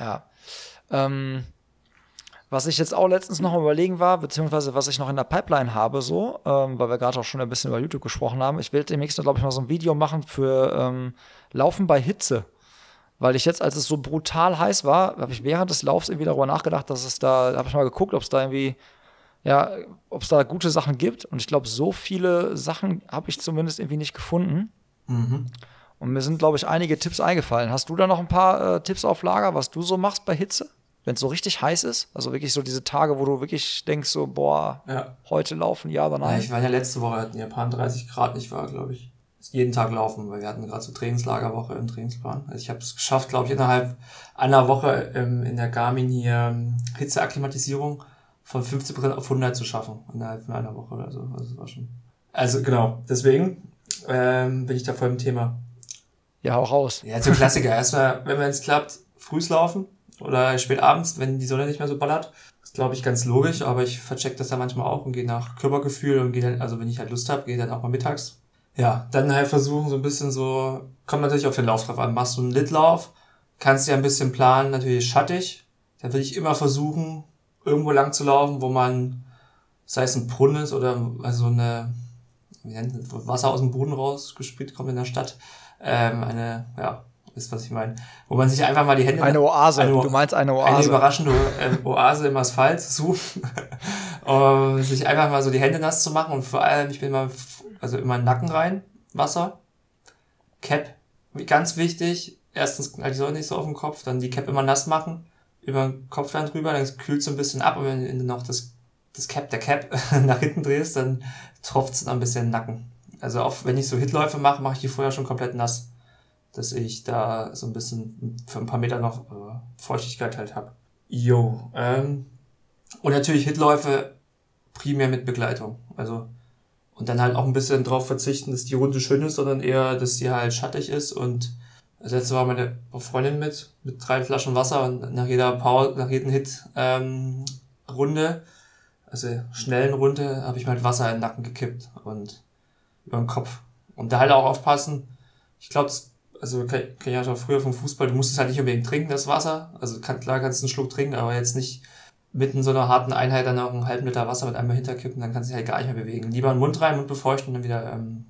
Ja. Ähm, was ich jetzt auch letztens noch überlegen war, beziehungsweise was ich noch in der Pipeline habe, so, ähm, weil wir gerade auch schon ein bisschen über YouTube gesprochen haben, ich will demnächst, glaube ich, mal so ein Video machen für ähm, Laufen bei Hitze. Weil ich jetzt, als es so brutal heiß war, habe ich während des Laufs irgendwie darüber nachgedacht, dass es da, habe ich mal geguckt, ob es da irgendwie ja, ob es da gute Sachen gibt. Und ich glaube, so viele Sachen habe ich zumindest irgendwie nicht gefunden. Mhm. Und mir sind, glaube ich, einige Tipps eingefallen. Hast du da noch ein paar äh, Tipps auf Lager, was du so machst bei Hitze? Wenn es so richtig heiß ist? Also wirklich so diese Tage, wo du wirklich denkst, so, boah, ja. heute laufen, ja oder nein? Ja, ich war ja letzte Woche, hatten Japan 30 Grad, ich war, glaube ich, jeden Tag laufen, weil wir hatten gerade so Trainingslagerwoche im Trainingsplan. Also ich habe es geschafft, glaube ich, innerhalb einer Woche ähm, in der Garmin hier ähm, Hitzeakklimatisierung von 50% auf 100 zu schaffen innerhalb von einer Woche oder so. Also, das war schon. Also genau, deswegen ähm, bin ich da voll im Thema. Ja, auch raus. Ja, so Klassiker. *laughs* Erstmal, wenn es klappt, frühs laufen oder spät abends, wenn die Sonne nicht mehr so ballert. Das ist, glaube ich, ganz logisch, aber ich vercheck das dann manchmal auch und gehe nach Körpergefühl und gehe dann, also wenn ich halt Lust habe, gehe dann auch mal mittags. Ja, dann halt versuchen, so ein bisschen so, kommt natürlich auf den Lauf drauf an. Machst du einen Litlauf, kannst dir ein bisschen planen, natürlich schattig. Dann würde ich immer versuchen, irgendwo lang zu laufen, wo man, sei es ein Brunnen ist oder also eine, wie nennt das, Wasser aus dem Boden rausgespült kommt in der Stadt, ähm, eine, ja, ist was ich meine, wo man sich einfach mal die Hände eine Oase, eine, du meinst eine Oase, eine überraschende äh, Oase im Asphalt suchen, um sich einfach mal so die Hände nass zu machen und vor allem ich bin mal also immer Nacken rein Wasser, Cap ganz wichtig, erstens die Sonne nicht so auf dem Kopf, dann die Cap immer nass machen über den Kopf dann drüber, dann kühlt es ein bisschen ab und wenn du noch das, das Cap, der Cap *laughs* nach hinten drehst, dann tropft es ein bisschen den Nacken. Also auch wenn ich so Hitläufe mache, mache ich die vorher schon komplett nass, dass ich da so ein bisschen für ein paar Meter noch äh, Feuchtigkeit halt habe. Jo. Ähm, und natürlich Hitläufe primär mit Begleitung. Also und dann halt auch ein bisschen drauf verzichten, dass die Runde schön ist, sondern eher, dass sie halt schattig ist und also jetzt war meine Freundin mit, mit drei Flaschen Wasser und nach jeder Pause, nach jedem Hit ähm, Runde, also schnellen Runde, habe ich mal halt Wasser in den Nacken gekippt und über den Kopf. Und da halt auch aufpassen. Ich glaube, also kann, ich auch früher vom Fußball, du musst es halt nicht unbedingt trinken, das Wasser. Also kann, klar kannst du einen Schluck trinken, aber jetzt nicht mitten so einer harten Einheit dann noch einen halben Liter Wasser mit einmal hinterkippen, dann kannst du dich halt gar nicht mehr bewegen. Lieber einen Mund rein, Mund befeuchten und dann wieder ähm,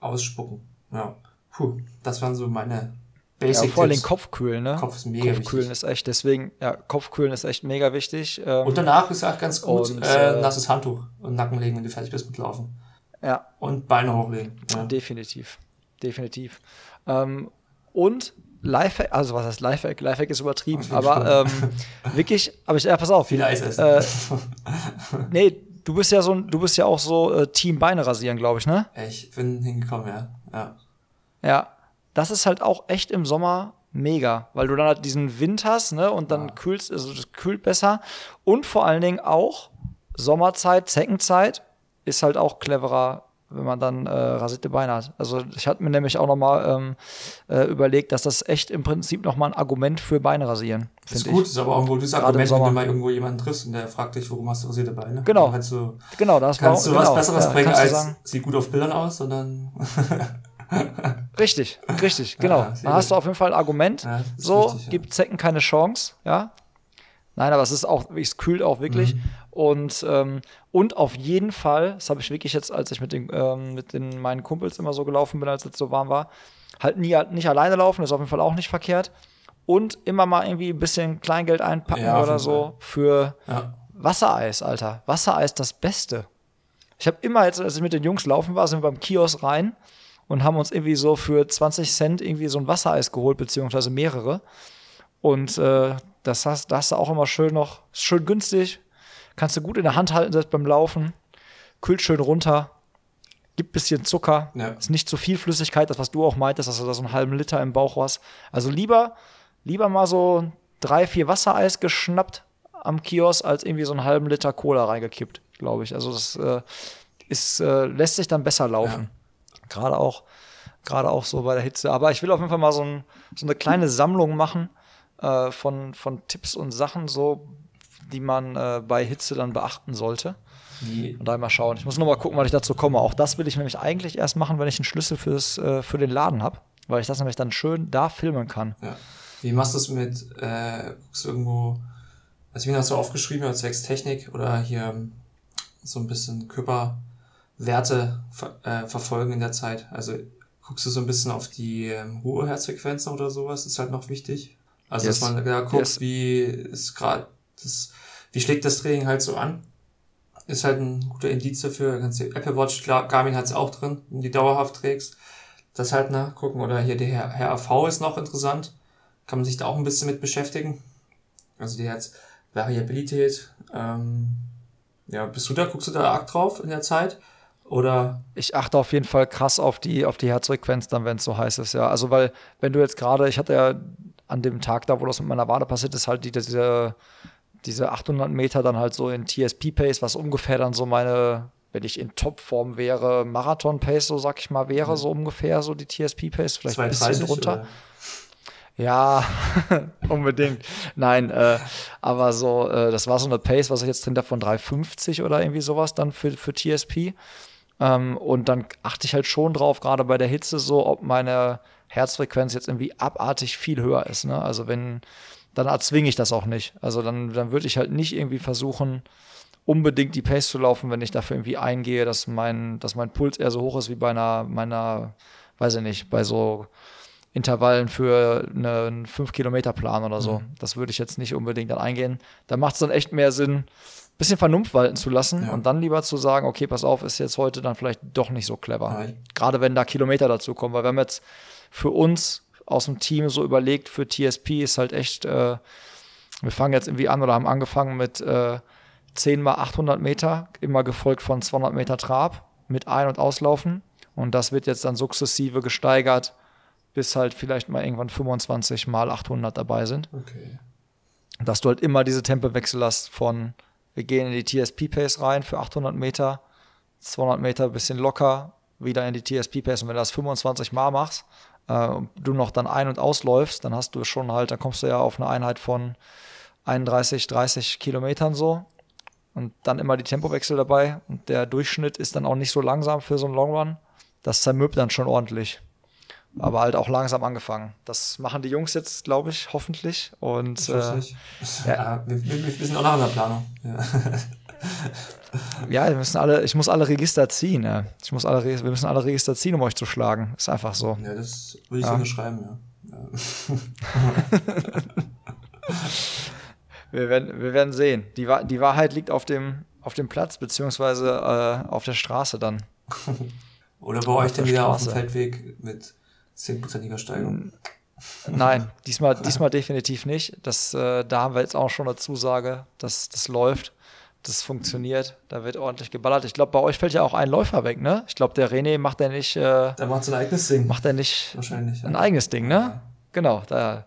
ausspucken. Ja. Puh, das waren so meine Basic. Ja, vor allem Kopfkühlen, ne? Kopf ist mega Kopfkühlen wichtig. ist echt, deswegen, ja, Kopfkühlen ist echt mega wichtig. Ähm, und danach ist auch ganz gut, und, äh, äh, nasses Handtuch und Nacken legen, wenn du fertig bist mit Laufen. Ja. Und Beine hochlegen. Ja. Definitiv. Definitiv. Ähm, und Lifehack, also was heißt Lifehack? Lifehack ist übertrieben, aber ähm, wirklich, aber ich, ja, pass auf. Viel Eis essen. Äh, nee, du bist ja so, du bist ja auch so äh, Team Beine rasieren, glaube ich, ne? Ich bin hingekommen, ja. Ja. Ja, das ist halt auch echt im Sommer mega, weil du dann halt diesen Wind hast, ne, und dann ja. kühlst, also das kühlt besser. Und vor allen Dingen auch Sommerzeit, Zeckenzeit ist halt auch cleverer, wenn man dann äh, rasierte Beine hat. Also ich hatte mir nämlich auch noch mal ähm, äh, überlegt, dass das echt im Prinzip noch mal ein Argument für Beine rasieren. Das ist gut, ich. ist aber auch ein gutes Argument, wenn du mal irgendwo jemanden triffst und der fragt dich, warum hast du rasierte Beine? Genau. Kannst du, genau, das kannst du genau, was Besseres ja, bringen als sagen, sieht gut auf Bildern aus, sondern *laughs* richtig, richtig, genau. Ja, da hast du auf jeden Fall ein Argument. Ja, so, richtig, gibt Zecken keine Chance, ja. Nein, aber es ist auch, es kühlt auch wirklich. Mhm. Und, ähm, und auf jeden Fall, das habe ich wirklich jetzt, als ich mit, den, ähm, mit den, meinen Kumpels immer so gelaufen bin, als es so warm war, halt nie, nicht alleine laufen, ist auf jeden Fall auch nicht verkehrt. Und immer mal irgendwie ein bisschen Kleingeld einpacken ja, oder so für, Wassereis, Alter. Wassereis das Beste. Ich habe immer, jetzt, als ich mit den Jungs laufen war, sind wir beim Kiosk rein und haben uns irgendwie so für 20 Cent irgendwie so ein Wassereis geholt, beziehungsweise mehrere. Und äh, das hast, das hast du auch immer schön noch, schön günstig. Kannst du gut in der Hand halten, selbst beim Laufen. Kühlt schön runter. Gibt bisschen Zucker. Ja. Ist nicht zu viel Flüssigkeit, das, was du auch meintest, dass du da so einen halben Liter im Bauch hast. Also lieber, lieber mal so drei, vier Wassereis geschnappt am Kiosk, als irgendwie so einen halben Liter Cola reingekippt, glaube ich. Also das äh, ist, äh, lässt sich dann besser laufen. Gerade auch, gerade auch so bei der Hitze. Aber ich will auf jeden Fall mal so, ein, so eine kleine Sammlung machen äh, von, von Tipps und Sachen, so, die man äh, bei Hitze dann beachten sollte. Und da mal schauen. Ich muss noch mal gucken, wann ich dazu komme. Auch das will ich nämlich eigentlich erst machen, wenn ich einen Schlüssel fürs, äh, für den Laden habe, weil ich das nämlich dann schön da filmen kann. ja. Wie machst du es mit, äh, guckst du irgendwo, also wie hast du aufgeschrieben, als zwecks Technik oder hier ähm, so ein bisschen Körperwerte ver äh, verfolgen in der Zeit? Also guckst du so ein bisschen auf die ähm, hohe Herzfrequenzen oder sowas, ist halt noch wichtig. Also Yes. dass man da guckt, Yes. wie ist gerade das, wie schlägt das Training halt so an? Ist halt ein guter Indiz dafür. Du Apple Watch, klar, Garmin hat es auch drin, wenn du die dauerhaft trägst. Das halt nachgucken. Oder hier der Herr, Herr AV ist noch interessant. Kann man sich da auch ein bisschen mit beschäftigen. Also die Herzvariabilität. Ähm, ja, bist du da, guckst du da arg drauf in der Zeit? Oder Ich achte auf jeden Fall krass auf die, auf die Herzfrequenz dann, wenn es so heiß ist, ja. Also, weil, wenn du jetzt gerade, ich hatte ja an dem Tag da, wo das mit meiner Wade passiert ist, halt die, diese, diese 800 Meter dann halt so in TSP-Pace, was ungefähr dann so meine, wenn ich in Topform wäre, Marathon-Pace, so sag ich mal, wäre so ungefähr so die TSP-Pace, vielleicht ein bisschen 2,30 drunter. oder? Ja, *laughs* unbedingt. Nein, äh, aber so, äh, das war so eine Pace, was ich jetzt drin habe von 3,50 oder irgendwie sowas dann für, für TSP. Ähm, und dann achte ich halt schon drauf, gerade bei der Hitze, so, ob meine Herzfrequenz jetzt irgendwie abartig viel höher ist. Ne? Also wenn, dann erzwinge ich das auch nicht. Also dann, dann würde ich halt nicht irgendwie versuchen, unbedingt die Pace zu laufen, wenn ich dafür irgendwie eingehe, dass mein, dass mein Puls eher so hoch ist wie bei einer, meiner, weiß ich nicht, bei so Intervallen für einen 5-Kilometer-Plan oder so. Das würde ich jetzt nicht unbedingt dann eingehen. Da macht es dann echt mehr Sinn, ein bisschen Vernunft walten zu lassen Ja. und dann lieber zu sagen, okay, pass auf, ist jetzt heute dann vielleicht doch nicht so clever. Ich- Gerade wenn da Kilometer dazu kommen, weil wir haben jetzt für uns aus dem Team so überlegt, für TSP ist halt echt, äh, wir fangen jetzt irgendwie an oder haben angefangen mit äh, 10 mal 800 Meter, immer gefolgt von 200 Meter Trab mit Ein- und Auslaufen. Und das wird jetzt dann sukzessive gesteigert, bis halt vielleicht mal irgendwann 25 mal 800 dabei sind. Okay. Dass du halt immer diese Tempowechsel hast von, wir gehen in die TSP-Pace rein für 800 Meter, 200 Meter bisschen locker, wieder in die TSP-Pace. Und wenn du das 25 Mal machst, du noch dann ein- und ausläufst, dann hast du schon halt, dann kommst du ja auf eine Einheit von 31, 30 Kilometern so. Und dann immer die Tempowechsel dabei. Und der Durchschnitt ist dann auch nicht so langsam für so einen Long Run. Das zermürbt dann schon ordentlich. Aber halt auch langsam angefangen. Das machen die Jungs jetzt, glaube ich, hoffentlich. Und äh. Ja, wir, wir, wir sind auch noch in der Planung. Ja. *laughs* ja, wir müssen alle, ich muss alle Register ziehen. Ja. Ich muss alle, wir müssen alle Register ziehen, um euch zu schlagen. Ist einfach so. ja, das würde ich Ja. so unterschreiben, ja. *laughs* Wir werden, wir werden sehen. Die, die Wahrheit liegt auf dem, auf dem Platz, beziehungsweise äh, auf der Straße dann. *laughs* Oder bei euch der dann wieder auf dem Straße. Feldweg mit 10%iger Steigung. Nein, diesmal, *laughs* diesmal definitiv nicht. Das, äh, da haben wir jetzt auch schon eine Zusage, dass das läuft. Das funktioniert. Da wird ordentlich geballert. Ich glaube, bei euch fällt ja auch ein Läufer weg, ne? Ich glaube, der René macht ja nicht, äh, Da macht sein eigenes Ding. macht er nicht Wahrscheinlich. ein ja. eigenes Ding, ne? Ja. Genau, da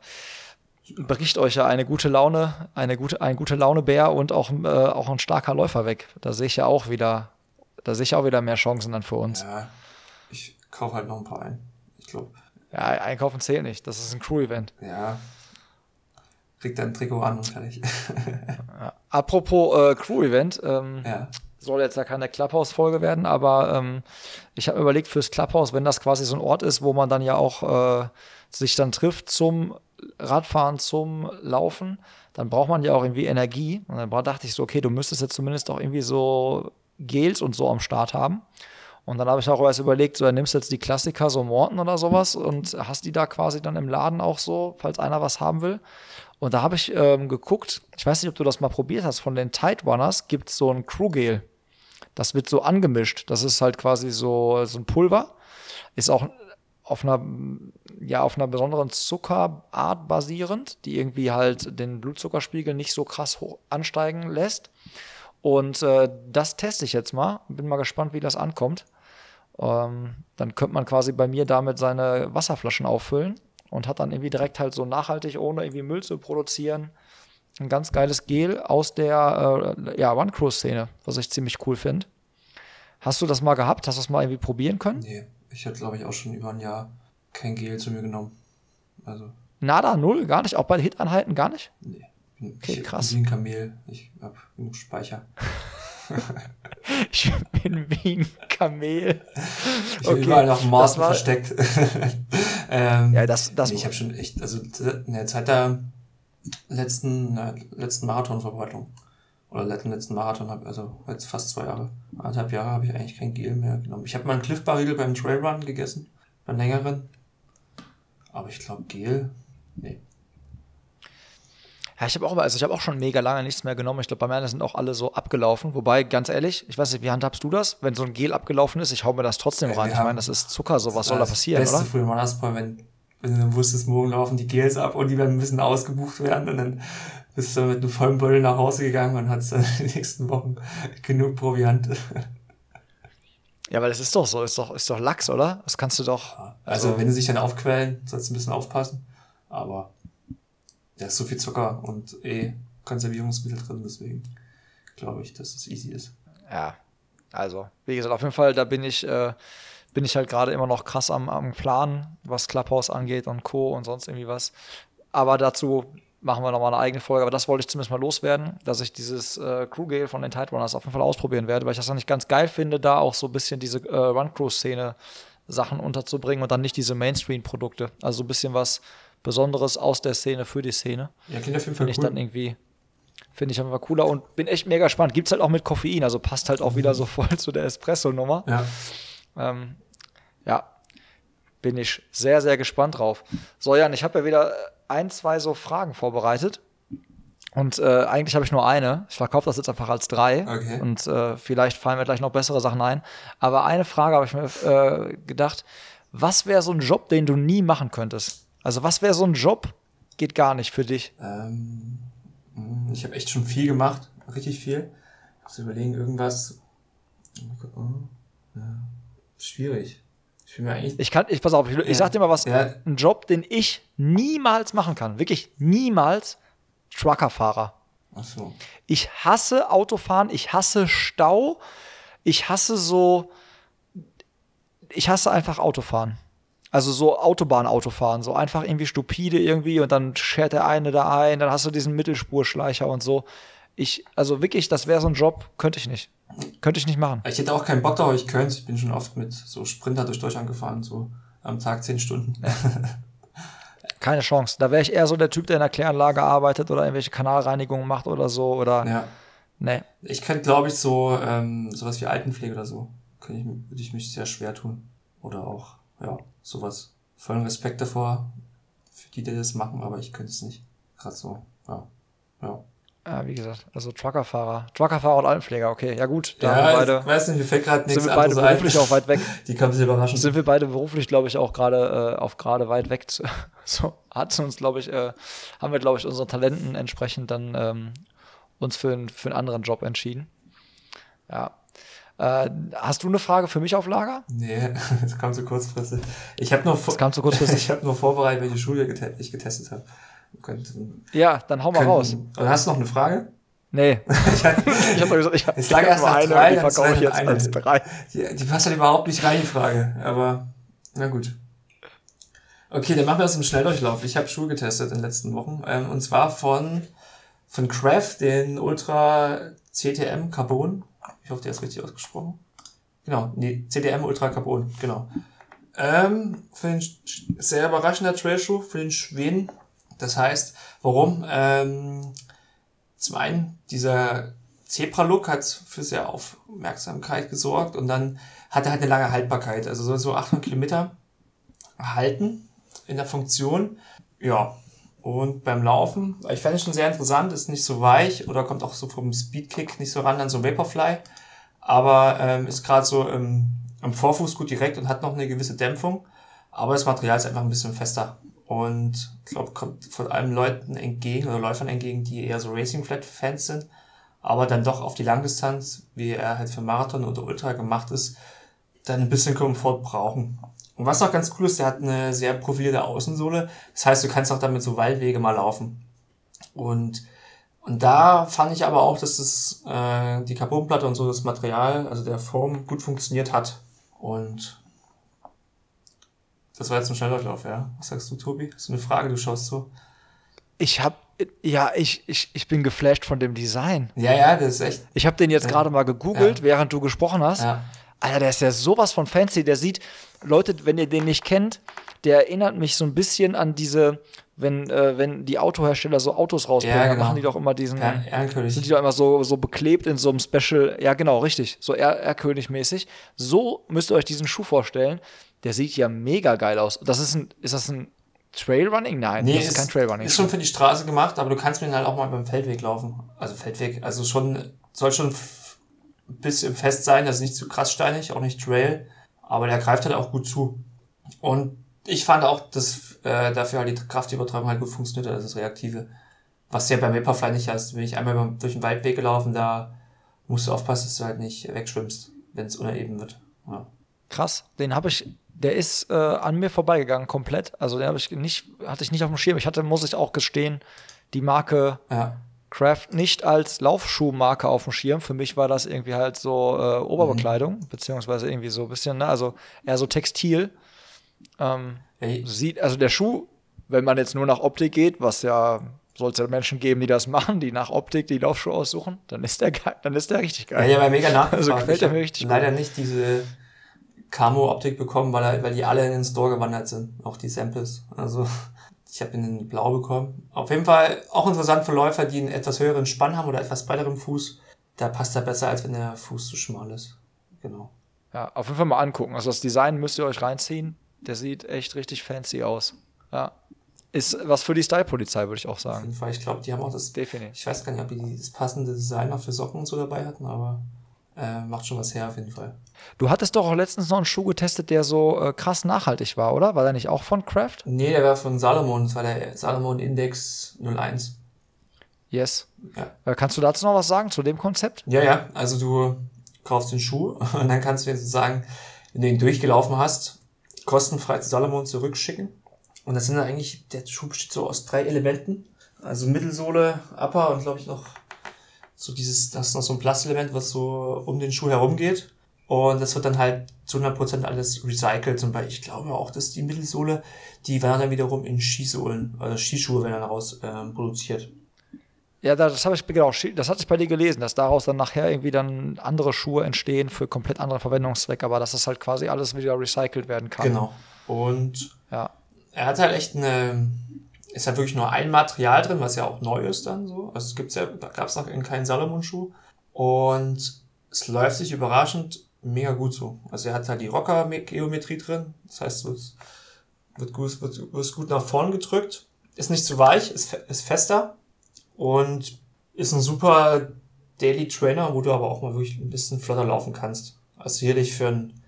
bricht euch ja eine gute Laune, eine gute, ein gute Laune-Bär und auch, äh, auch ein starker Läufer weg. Da sehe ich ja auch wieder, da sehe ich auch wieder mehr Chancen dann für uns. Ja, ich kaufe halt noch ein paar ein. Ich glaube, Ja, einkaufen zählt nicht. Das ist ein Crew-Event. ja. Kriegt dein Trikot an und fertig. *laughs* Apropos äh, Crew-Event, ähm, ja. soll jetzt ja keine Clubhouse-Folge werden, aber ähm, ich habe mir überlegt, fürs Clubhouse, wenn das quasi so ein Ort ist, wo man dann ja auch äh, sich dann trifft zum Radfahren, zum Laufen, dann braucht man ja auch irgendwie Energie. Und dann dachte ich so, okay, du müsstest jetzt zumindest auch irgendwie so Gels und so am Start haben. Und dann habe ich auch erst überlegt, so, dann nimmst du jetzt die Klassiker, so Morton oder sowas, und hast die da quasi dann im Laden auch so, falls einer was haben will. Und da habe ich ähm, geguckt, ich weiß nicht, ob du das mal probiert hast, von den Tide Runners gibt es so ein Crew-Gel. Das wird so angemischt. Das ist halt quasi so, so ein Pulver. Ist auch auf einer, ja, auf einer besonderen Zuckerart basierend, die irgendwie halt den Blutzuckerspiegel nicht so krass hoch ansteigen lässt. Und äh, das teste ich jetzt mal. Bin mal gespannt, wie das ankommt. Ähm, dann könnte man quasi bei mir damit seine Wasserflaschen auffüllen und hat dann irgendwie direkt halt so nachhaltig, ohne irgendwie Müll zu produzieren, ein ganz geiles Gel aus der äh, ja, One-Crew-Szene, was ich ziemlich cool finde. Hast du das mal gehabt? Hast du das mal irgendwie probieren können? Nee, ich hatte, glaube ich, auch schon über ein Jahr kein Gel zu mir genommen. Also. Nada, null, gar nicht? Auch bei Hit-Anhalten gar nicht? Nee. Okay, ich krass. bin ein Kamel. Ich habe genug Speicher. *laughs* ich bin wie ein Kamel. Ich okay, überall noch Morsen versteckt. *laughs* ähm, ja, das, das nee, ich habe schon echt, also in der Zeit der letzten, na, letzten Marathonverbreitung oder letzten, letzten Marathon habe, also jetzt fast zwei Jahre, anderthalb Jahre habe ich eigentlich kein Gel mehr genommen. Ich habe mal einen Cliff Bar Riegel beim Trailrun gegessen, beim längeren. Aber ich glaube Gel, nee. Ja, ich habe auch, also ich habe auch schon mega lange nichts mehr genommen. Ich glaube, bei mir sind auch alle so abgelaufen. Wobei, ganz ehrlich, ich weiß nicht, wie handhabst du das? Wenn so ein Gel abgelaufen ist, ich hau mir das trotzdem rein. Ja, ich meine, das ist Zucker, so was soll da passieren, beste oder? Früher war das, wenn, wenn du wusstest, morgen laufen die Gels ab und die werden ein bisschen ausgebucht werden und dann bist du mit einem vollen Beutel nach Hause gegangen und hast dann *laughs* die nächsten Wochen genug Proviant. Ja, weil das ist doch so, ist doch, ist doch Lachs, oder? Das kannst du doch. Also, also, wenn sie sich dann aufquellen, sollst du ein bisschen aufpassen. Aber da ist so viel Zucker und eh Konservierungsmittel drin, deswegen glaube ich, dass es easy ist. Ja, also, wie gesagt, auf jeden Fall, da bin ich, äh, bin ich halt gerade immer noch krass am, am Plan, was Clubhouse angeht und Co. und sonst irgendwie was. Aber dazu machen wir nochmal eine eigene Folge. Aber das wollte ich zumindest mal loswerden, dass ich dieses äh, Crew Gale von den Tide Runners auf jeden Fall ausprobieren werde, weil ich das nicht ganz geil finde, da auch so ein bisschen diese äh, Run-Crew-Szene Sachen unterzubringen und dann nicht diese Mainstream-Produkte. Also so ein bisschen was Besonderes aus der Szene für die Szene. Ja, klingt auf jeden Fall Finde ich dann irgendwie, finde ich einfach cooler und bin echt mega gespannt. Gibt es halt auch mit Koffein, also passt halt auch wieder so voll zu der Espresso-Nummer. Ja. Ähm, ja, bin ich sehr, sehr gespannt drauf. So, Jan, ich habe ja wieder ein, zwei so Fragen vorbereitet. Und äh, eigentlich habe ich nur eine. Ich verkaufe das jetzt einfach als drei. Okay. Und äh, vielleicht fallen mir gleich noch bessere Sachen ein. Aber eine Frage habe ich mir äh, gedacht. Was wäre so ein Job, den du nie machen könntest? Also was wäre so ein Job? Geht gar nicht für dich. Ähm, hm, ich habe echt schon viel gemacht. Richtig viel. Ich muss überlegen, irgendwas. Ja, schwierig. Ich mir eigentlich. Ich kann, ich pass auf, ich, ja. ich sag dir mal was. Ja. Ein Job, den ich niemals machen kann. Wirklich niemals. Truckerfahrer. Ach so. Ich hasse Autofahren, ich hasse Stau, ich hasse so. Ich hasse einfach Autofahren. Also so Autobahn-Autofahren, so einfach irgendwie stupide irgendwie und dann schert der eine da ein, dann hast du diesen Mittelspurschleicher und so. Ich, also wirklich, das wäre so ein Job, könnte ich nicht. Könnte ich nicht machen. Ich hätte auch keinen Bock darauf, ich könnte Ich bin schon oft mit so Sprinter durch Deutschland gefahren, so am Tag zehn Stunden. Keine Chance. Da wäre ich eher so der Typ, der in der Kläranlage arbeitet oder irgendwelche Kanalreinigungen macht oder so. Oder ja. Nee. Ich könnte, glaube ich, so ähm, sowas wie Altenpflege oder so. Könnte ich, würde ich mich sehr schwer tun. Oder auch, ja, sowas. Vollen Respekt davor, für die, die das machen, aber ich könnte es nicht. Gerade so, ja. Ja. Ja, wie gesagt, also Truckerfahrer. Truckerfahrer und Altenpfleger, okay. Ja gut, da ja, beide. Ich weiß nicht, mir fällt gerade nichts Sind wir beide beruflich auch weit weg. *laughs* Die kann sich überraschen. Sind wir beide beruflich, glaube ich, auch gerade äh, auf gerade weit weg. Zu, *laughs* so hat uns, glaube ich, äh, haben wir, glaube ich, unseren Talenten entsprechend dann ähm, uns für, ein, für einen anderen Job entschieden. Ja. Äh, hast du eine Frage für mich auf Lager? Nee, das kam zu kurzfristig. Ich habe nur, das kam zu kurzfristig. ich hab nur *laughs* vorbereitet, welche Schule ich getestet habe. Ja, dann hau mal können, raus. Oder hast du noch eine Frage? Nee. *laughs* ich habe hab doch gesagt, ich habe hab erst nur eine drei, die verkaufe ich jetzt eine. als drei. Die, die passt halt überhaupt nicht rein, die Frage. Aber, na gut. Okay, dann machen wir das im Schnelldurchlauf. Ich habe Schuhe getestet in den letzten Wochen. Ähm, und zwar von, von Craft, den Ultra CTM Carbon. Ich hoffe, der ist richtig ausgesprochen. Genau, nee, CTM Ultra Carbon, genau. Ähm, für den sehr überraschender Trailschuh für den Schweden das heißt, warum? Ähm, zum einen, dieser Zebra-Look hat für sehr Aufmerksamkeit gesorgt und dann hat er halt eine lange Haltbarkeit. Also so 800 Kilometer halten in der Funktion. Ja, Und beim Laufen, ich fände es schon sehr interessant, ist nicht so weich oder kommt auch so vom Speedkick nicht so ran an so Vaporfly, aber ähm, ist gerade so im, im Vorfuß gut direkt und hat noch eine gewisse Dämpfung, aber das Material ist einfach ein bisschen fester. Und ich glaube, kommt vor allem Leuten entgegen oder Läufern entgegen, die eher so Racing Flat Fans sind, aber dann doch auf die Langdistanz, wie er halt für Marathon oder Ultra gemacht ist, dann ein bisschen Komfort brauchen. Und was auch ganz cool ist, der hat eine sehr profilierte Außensohle. Das heißt, du kannst auch damit so Waldwege mal laufen. Und, und da fand ich aber auch, dass das, äh, die Carbonplatte und so das Material, also der Form, gut funktioniert hat. Und das war jetzt ein Schnelldurchlauf, ja. Was sagst du, Tobi? Das ist eine Frage, du schaust so. Ich hab, ja, ich, ich, ich bin geflasht von dem Design. Ja, ja, das ist echt. Ich habe den jetzt gerade mal gegoogelt, ja. während du gesprochen hast. Ja. Alter, der ist ja sowas von fancy. Der sieht, Leute, wenn ihr den nicht kennt, der erinnert mich so ein bisschen an diese, wenn, äh, wenn die Autohersteller so Autos rausbringen, ja, genau. machen die doch immer diesen, ja, sind die doch immer so, so beklebt in so einem Special, ja genau, richtig, so R-König-mäßig. So müsst ihr euch diesen Schuh vorstellen. Der sieht ja mega geil aus. Das ist ein, ist das ein Trailrunning? Nein, nee, das ist, ist kein Trailrunning. Ist schon für die Straße gemacht, aber du kannst mit ihm halt auch mal beim Feldweg laufen. Also Feldweg, also schon, soll schon ein bisschen fest sein, das ist nicht zu krass steinig, auch nicht Trail, aber der greift halt auch gut zu. Und ich fand auch, dass äh, dafür halt die Kraftübertragung halt gut funktioniert hat, das ist Reaktive. Was ja beim Vaporfly nicht hast. Wenn ich einmal durch den Waldweg gelaufen, da musst du aufpassen, dass du halt nicht wegschwimmst, wenn es uneben wird. Ja. Krass, den habe ich, der ist äh, an mir vorbeigegangen komplett. Also den habe ich nicht, hatte ich nicht auf dem Schirm. Ich hatte, muss ich auch gestehen, die Marke ja. Craft nicht als Laufschuhmarke auf dem Schirm. Für mich war das irgendwie halt so äh, Oberbekleidung, mhm. beziehungsweise irgendwie so ein bisschen, ne, also eher so Textil. Ähm, hey. sieht, also der Schuh, wenn man jetzt nur nach Optik geht, was ja soll es ja Menschen geben, die das *laughs* machen, die nach Optik die Laufschuhe aussuchen, dann ist der geil, dann ist der richtig geil. Ja, ja, mega nachgefragt. Also gefällt er mir richtig leider gut. nicht diese Camo-Optik bekommen, weil, weil die alle in den Store gewandert sind, auch die Samples. Also ich habe ihn in blau bekommen. Auf jeden Fall auch interessant für Läufer, die einen etwas höheren Spann haben oder etwas breiteren Fuß. Da passt er besser, als wenn der Fuß zu schmal ist. Genau. Ja, auf jeden Fall mal angucken. Also das Design müsst ihr euch reinziehen. Der sieht echt richtig fancy aus. Ja. Ist was für die Style-Polizei, würde ich auch sagen. Auf jeden Fall. Ich glaube, die haben auch das. Definitiv. Ich weiß gar nicht, ob die das passende Design auch für Socken und so dabei hatten, aber äh, macht schon was her auf jeden Fall. Du hattest doch auch letztens noch einen Schuh getestet, der so äh, krass nachhaltig war, oder? War der nicht auch von Kraft? Nee, der war von Salomon. Das war der Salomon Index 01. Yes. Ja. Äh, kannst du dazu noch was sagen, zu dem Konzept? Ja, ja. Also du kaufst den Schuh *laughs* und dann kannst du jetzt sagen, wenn du ihn durchgelaufen hast, kostenfrei zu Salomon zurückschicken. Und das sind dann eigentlich, der Schuh besteht so aus drei Elementen. Also Mittelsohle, Upper und glaube ich noch so dieses, das ist noch so ein Plastelement, was so um den Schuh herum geht. Und das wird dann halt zu 100% alles recycelt. Beispiel, ich glaube auch, dass die Mittelsohle, die werden dann wiederum in Skisohlen, also Skischuhe werden dann daraus ähm, produziert. Ja, das habe ich genau, das hatte ich bei dir gelesen, dass daraus dann nachher irgendwie dann andere Schuhe entstehen für komplett andere Verwendungszwecke, aber dass das halt quasi alles wieder recycelt werden kann. Genau. Und ja. er hat halt echt eine, ist halt wirklich nur ein Material drin, was ja auch neu ist dann so. Also es gibt's ja, da gab es noch in keinen Salomon-Schuh. Und es läuft sich überraschend mega gut so. Also er hat halt die Rocker-Geometrie drin. Das heißt, es wird gut, wird, wird gut nach vorn gedrückt. Ist nicht zu weich, ist, ist fester und ist ein super Daily Trainer, wo du aber auch mal wirklich ein bisschen flotter laufen kannst. Also sicherlich für einen,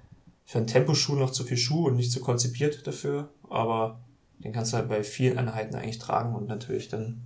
für einen Temposchuh noch zu viel Schuh und nicht so konzipiert dafür, aber den kannst du halt bei vielen Einheiten eigentlich tragen und natürlich dann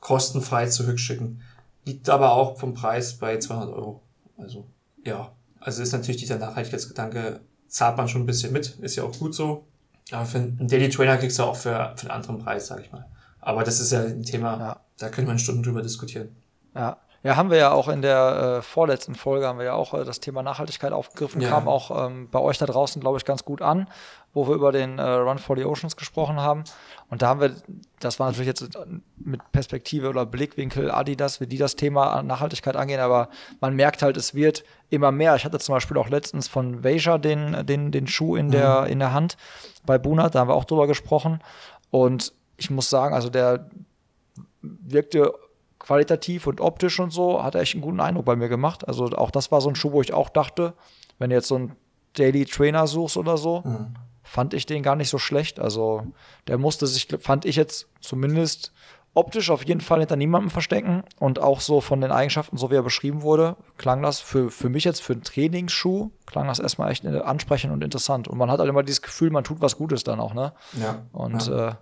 kostenfrei zurückschicken. Liegt aber auch vom Preis bei 200 Euro. Also, ja. Also ist natürlich dieser Nachhaltigkeitsgedanke, zahlt man schon ein bisschen mit, ist ja auch gut so. Aber für einen Daily Trainer kriegst du auch für, für einen anderen Preis, sag ich mal. Aber das ist ja ein Thema, ja. da könnte man Stunden drüber diskutieren. Ja. Ja, haben wir ja auch in der äh, vorletzten Folge, haben wir ja auch äh, das Thema Nachhaltigkeit aufgegriffen, ja. kam auch ähm, bei euch da draußen, glaube ich, ganz gut an, wo wir über den äh, Run for the Oceans gesprochen haben. Und da haben wir, das war natürlich jetzt mit Perspektive oder Blickwinkel Adidas, wie die das Thema Nachhaltigkeit angehen, aber man merkt halt, es wird immer mehr. Ich hatte zum Beispiel auch letztens von Veja den, den, den Schuh in der, mhm. in der Hand bei Bunat, da haben wir auch drüber gesprochen. Und ich muss sagen, also der wirkte qualitativ und optisch und so, hat er echt einen guten Eindruck bei mir gemacht. Also auch das war so ein Schuh, wo ich auch dachte, wenn du jetzt so einen Daily Trainer suchst oder so, mhm. fand ich den gar nicht so schlecht. Also der musste sich, fand ich jetzt zumindest optisch auf jeden Fall hinter niemandem verstecken und auch so von den Eigenschaften, so wie er beschrieben wurde, klang das für, für mich jetzt für einen Trainingsschuh, klang das erstmal echt ansprechend und interessant. Und man hat halt immer dieses Gefühl, man tut was Gutes dann auch, ne? Ja. Und ja. Äh,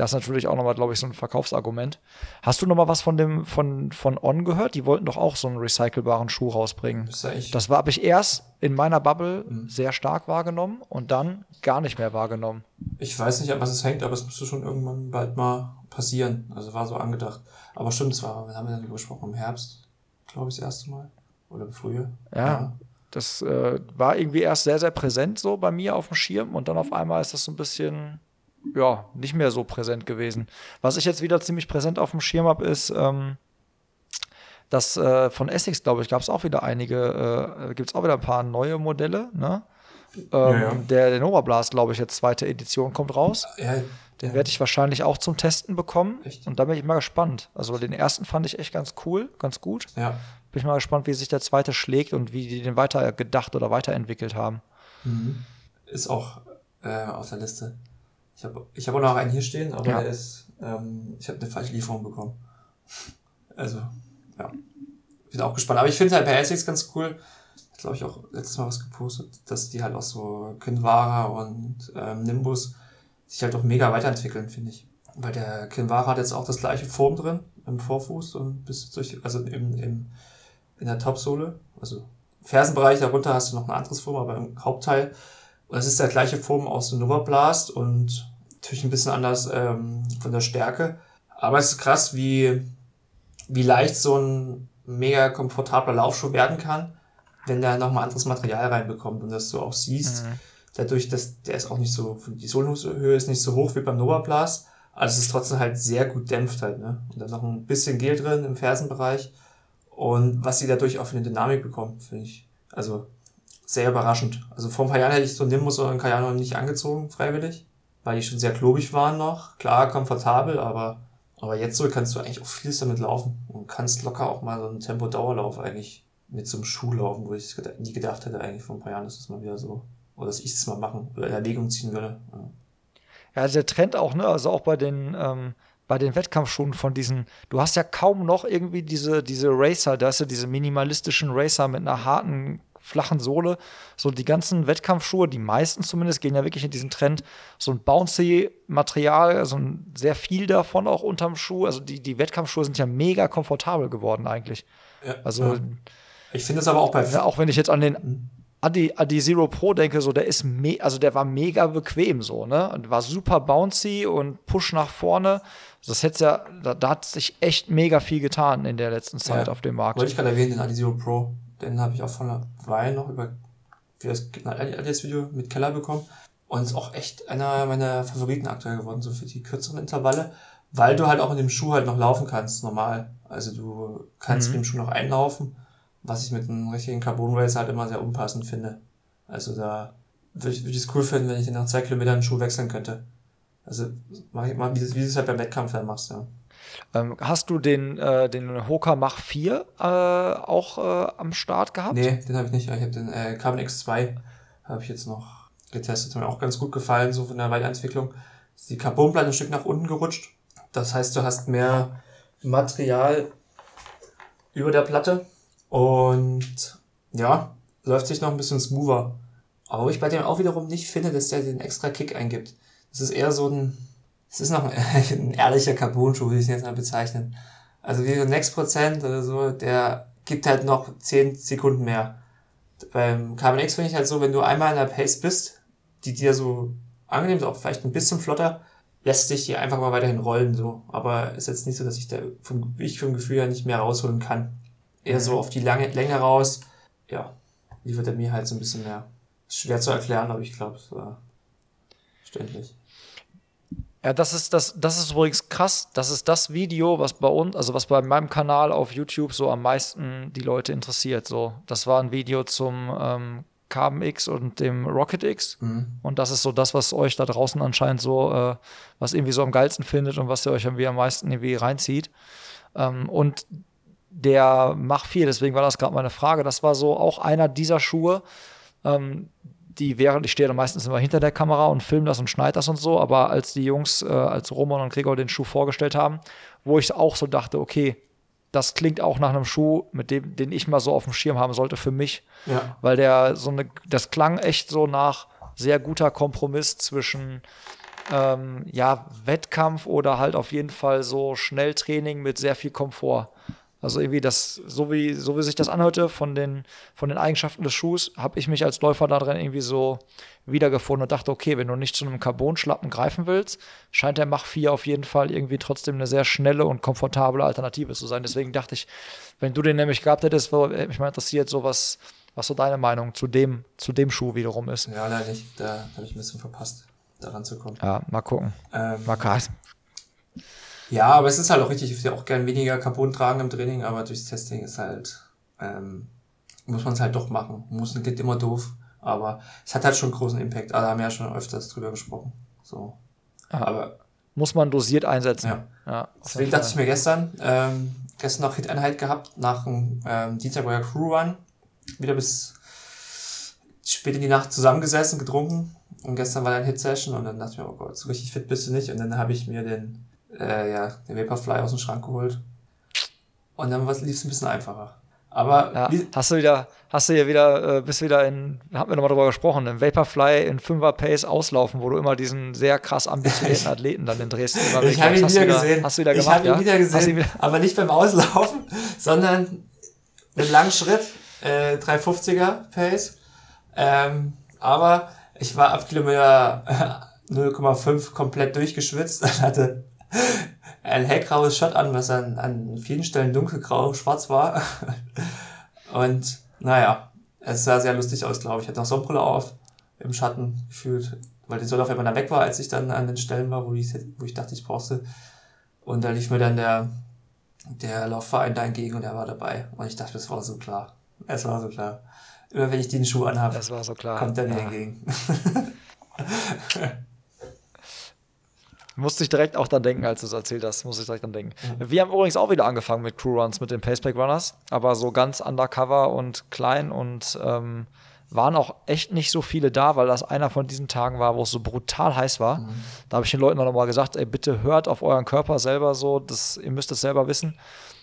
das ist natürlich auch nochmal, glaube ich, so ein Verkaufsargument. Hast du nochmal was von dem, von, von On gehört? Die wollten doch auch so einen recycelbaren Schuh rausbringen. Das, ja das war, habe ich erst in meiner Bubble mhm. sehr stark wahrgenommen und dann gar nicht mehr wahrgenommen. Ich weiß nicht, an was es hängt, aber es müsste schon irgendwann bald mal passieren. Also war so angedacht. Aber stimmt, es war, wann haben wir dann gesprochen? Im Herbst, glaube ich, das erste Mal. Oder im Frühjahr. Ja. ja. Das äh, war irgendwie erst sehr, sehr präsent so bei mir auf dem Schirm und dann auf einmal ist das so ein bisschen ja, nicht mehr so präsent gewesen. Was ich jetzt wieder ziemlich präsent auf dem Schirm habe, ist, ähm, dass äh, von Essex, glaube ich, gab es auch wieder einige, äh, gibt es auch wieder ein paar neue Modelle, ne? Ähm, ja, ja. Der, der Nova Blast, glaube ich, jetzt zweite Edition kommt raus. Ja, den werde ich wahrscheinlich auch zum Testen bekommen. Echt? Und da bin ich mal gespannt. Also den ersten fand ich echt ganz cool, ganz gut. Ja. Bin ich mal gespannt, wie sich der zweite schlägt und wie die den weiter gedacht oder weiterentwickelt haben. Mhm. Ist auch äh, auf der Liste. Ich habe ich hab auch noch einen hier stehen, aber ja. der ist, ähm, ich habe eine falsche Lieferung bekommen. Also, ja. Bin auch gespannt. Aber ich finde halt bei Essex ganz cool, glaube ich auch letztes Mal was gepostet, dass die halt auch so Kinvara und ähm, Nimbus sich halt auch mega weiterentwickeln, finde ich. Weil der Kinvara hat jetzt auch das gleiche Form drin im Vorfuß und bis durch, also im, im, in der Topsohle. Also Fersenbereich darunter hast du noch ein anderes Form, aber im Hauptteil. Und es ist der gleiche Form aus dem Nova Blast und Natürlich ein bisschen anders ähm, von der Stärke. Aber es ist krass, wie, wie leicht so ein mega komfortabler Laufschuh werden kann, wenn der nochmal anderes Material reinbekommt und das du auch siehst. Mhm. Dadurch, dass der ist auch nicht so, die Sohlenhöhe ist nicht so hoch wie beim Nova Blast, aber es ist trotzdem halt sehr gut dämpft halt, ne? Und dann noch ein bisschen Gel drin im Fersenbereich. Und was sie dadurch auch für eine Dynamik bekommt, finde ich. Also sehr überraschend. Also vor ein paar Jahren hätte ich so einen Nimbus oder einen Kayano nicht angezogen, freiwillig weil die schon sehr klobig waren noch. Klar, komfortabel, aber, aber jetzt so kannst du eigentlich auch vieles damit laufen und kannst locker auch mal so einen Tempo-Dauerlauf eigentlich mit so einem Schuh laufen, wo ich nie gedacht hätte eigentlich vor ein paar Jahren, dass das mal wieder so, oder dass ich das mal machen oder in Erwägung ziehen würde. Ja. ja, also der Trend auch, ne, also auch bei den, ähm, bei den Wettkampfschuhen von diesen, du hast ja kaum noch irgendwie diese, diese Racer, da hast du diese minimalistischen Racer mit einer harten flachen Sohle. So die ganzen Wettkampfschuhe, die meisten zumindest, gehen ja wirklich in diesen Trend. So ein bouncy Material, also ein sehr viel davon auch unterm Schuh. Also die, die Wettkampfschuhe sind ja mega komfortabel geworden eigentlich. Ja, also ja. ich finde es aber auch bei ja, auch wenn ich jetzt an den. Adi, Adi Zero Pro denke, so der ist also der war mega bequem so, ne? Und war super bouncy und push nach vorne. Das hätte ja, da, da, hat sich echt mega viel getan in der letzten Zeit auf dem Markt. Wollte ich gerade erwähnen, den Adi Zero Pro. Den habe ich auch von einer Weile noch über für das Alias-Video mit Keller bekommen. Und ist auch echt einer meiner Favoriten aktuell geworden, so für die kürzeren Intervalle, weil du halt auch in dem Schuh halt noch laufen kannst, normal. Also du kannst mhm. mit dem Schuh noch einlaufen, was ich mit einem richtigen Carbon Race halt immer sehr unpassend finde. Also da würde ich, würd ich es cool finden, wenn ich nach zwei Kilometern den Schuh wechseln könnte. Also mach ich mal, wie, wie du es halt beim Wettkampf dann machst, ja. Ähm, hast du den, äh, den Hoka Mach 4 äh, auch äh, am Start gehabt? Nee, den habe ich nicht. Ich habe den äh, Carbon X2 habe ich jetzt noch getestet. Hat mir auch ganz gut gefallen, so von der Weiterentwicklung. Ist die Carbonplatte ein Stück nach unten gerutscht. Das heißt, du hast mehr Material über der Platte und ja, läuft sich noch ein bisschen smoother. Aber ich bei dem auch wiederum nicht finde, dass der den extra Kick eingibt. Das ist eher so ein es ist noch *laughs* ein, ehrlicher Carbon-Schuh, würde ich jetzt mal bezeichnen. Also wie so Next Prozent oder so, der gibt halt noch 10 Sekunden mehr. Beim Carbon X finde ich halt so, wenn du einmal in der Pace bist, die dir so angenehm ist, auch vielleicht ein bisschen flotter, lässt sich die einfach mal weiterhin rollen, so. Aber ist jetzt nicht so, dass ich da vom, ich vom Gefühl her nicht mehr rausholen kann. Eher mhm. so auf die lange Länge raus. Ja, liefert er mir halt so ein bisschen mehr. Ist schwer zu erklären, aber ich glaube, es war verständlich. Ja, das ist das, das ist übrigens krass. Das ist das Video, was bei uns, also was bei meinem Kanal auf YouTube so am meisten die Leute interessiert. So, das war ein Video zum ähm, Carbon X und dem Rocket X. Mhm. Und das ist so das, was euch da draußen anscheinend so, äh, was irgendwie so am geilsten findet und was ihr euch irgendwie am meisten irgendwie reinzieht. Ähm, und der Mach 4, deswegen war das gerade meine Frage, das war so auch einer dieser Schuhe, ähm, die während ich stehe dann meistens immer hinter der Kamera und filme das und schneide das und so, aber als die Jungs, äh, als Roman und Gregor den Schuh vorgestellt haben, wo ich auch so dachte, okay, das klingt auch nach einem Schuh, mit dem, den ich mal so auf dem Schirm haben sollte für mich. Ja. Weil der so eine, das klang echt so nach sehr guter Kompromiss zwischen ähm, ja, Wettkampf oder halt auf jeden Fall so Schnelltraining mit sehr viel Komfort. Also irgendwie das, so wie, so wie sich das anhörte von den, von den Eigenschaften des Schuhs, habe ich mich als Läufer da drin irgendwie so wiedergefunden und dachte, okay, wenn du nicht zu einem Carbon-Schlappen greifen willst, scheint der Mach 4 auf jeden Fall irgendwie trotzdem eine sehr schnelle und komfortable Alternative zu sein. Deswegen dachte ich, wenn du den nämlich gehabt hättest, hätte mich mal interessiert, so was, was so deine Meinung zu dem, zu dem Schuh wiederum ist. Ja, leider nicht. Da habe ich ein bisschen verpasst, daran zu kommen. Ja, mal gucken. Ähm, Mal krass. Ja, aber es ist halt auch richtig, ich würde ja auch gern weniger Carbon tragen im Training, aber durchs Testing ist halt, ähm, muss man es halt doch machen. Muss klingt immer doof, aber es hat halt schon großen Impact. Alle haben ja schon öfters drüber gesprochen. So. Ja. Aber Muss man dosiert einsetzen. Ja. ja deswegen dachte ich mir gestern, ähm, gestern noch Hit-Einheit gehabt, nach dem ähm, Dienstag war ja Crew Run, wieder bis spät in die Nacht zusammengesessen, getrunken und gestern war dann Hit-Session und dann dachte ich mir, oh Gott, so richtig fit bist du nicht und dann habe ich mir den, äh, ja, den Vaporfly aus dem Schrank geholt und dann lief es ein bisschen einfacher. Aber Ja, hast du wieder, hast du hier wieder, äh, bist wieder in, haben wir nochmal drüber gesprochen, im Vaporfly in 5er Pace auslaufen, wo du immer diesen sehr krass ambitionierten *laughs* Athleten dann in Dresden immer ich habe ihn wieder gesehen. Hast du wieder ich gemacht, habe ihn ja? wieder gesehen, aber nicht beim Auslaufen, sondern mit langen Schritt, äh, 350er Pace. Ähm, aber ich war ab Kilometer äh, 0,5 komplett durchgeschwitzt und hatte *laughs* ein hellgraues Shot an, was an, an vielen Stellen dunkelgrau, schwarz war. *laughs* Und naja, es sah sehr lustig aus, glaube ich. Ich hatte noch Sonnenbrille auf, im Schatten gefühlt, weil die Sonne auf einmal dann weg war, als ich dann an den Stellen war, wo ich, wo ich dachte, ich brauchte. Und da lief mir dann der, der Laufverein da entgegen und er war dabei. Und ich dachte, das war so klar. Es war so klar. Immer wenn ich den Schuh anhabe, das war so klar. kommt er mir ja. entgegen. *laughs* Musste ich direkt auch dran denken, als du es erzählt hast, musste ich direkt dran denken. Wir haben übrigens auch wieder angefangen mit Crew Runs, mit den Paceback Runners, aber so ganz undercover und klein und ähm, waren auch echt nicht so viele da, weil das einer von diesen Tagen war, wo es so brutal heiß war. Da habe ich den Leuten noch mal gesagt, ey, bitte hört auf euren Körper selber so, das, ihr müsst es selber wissen.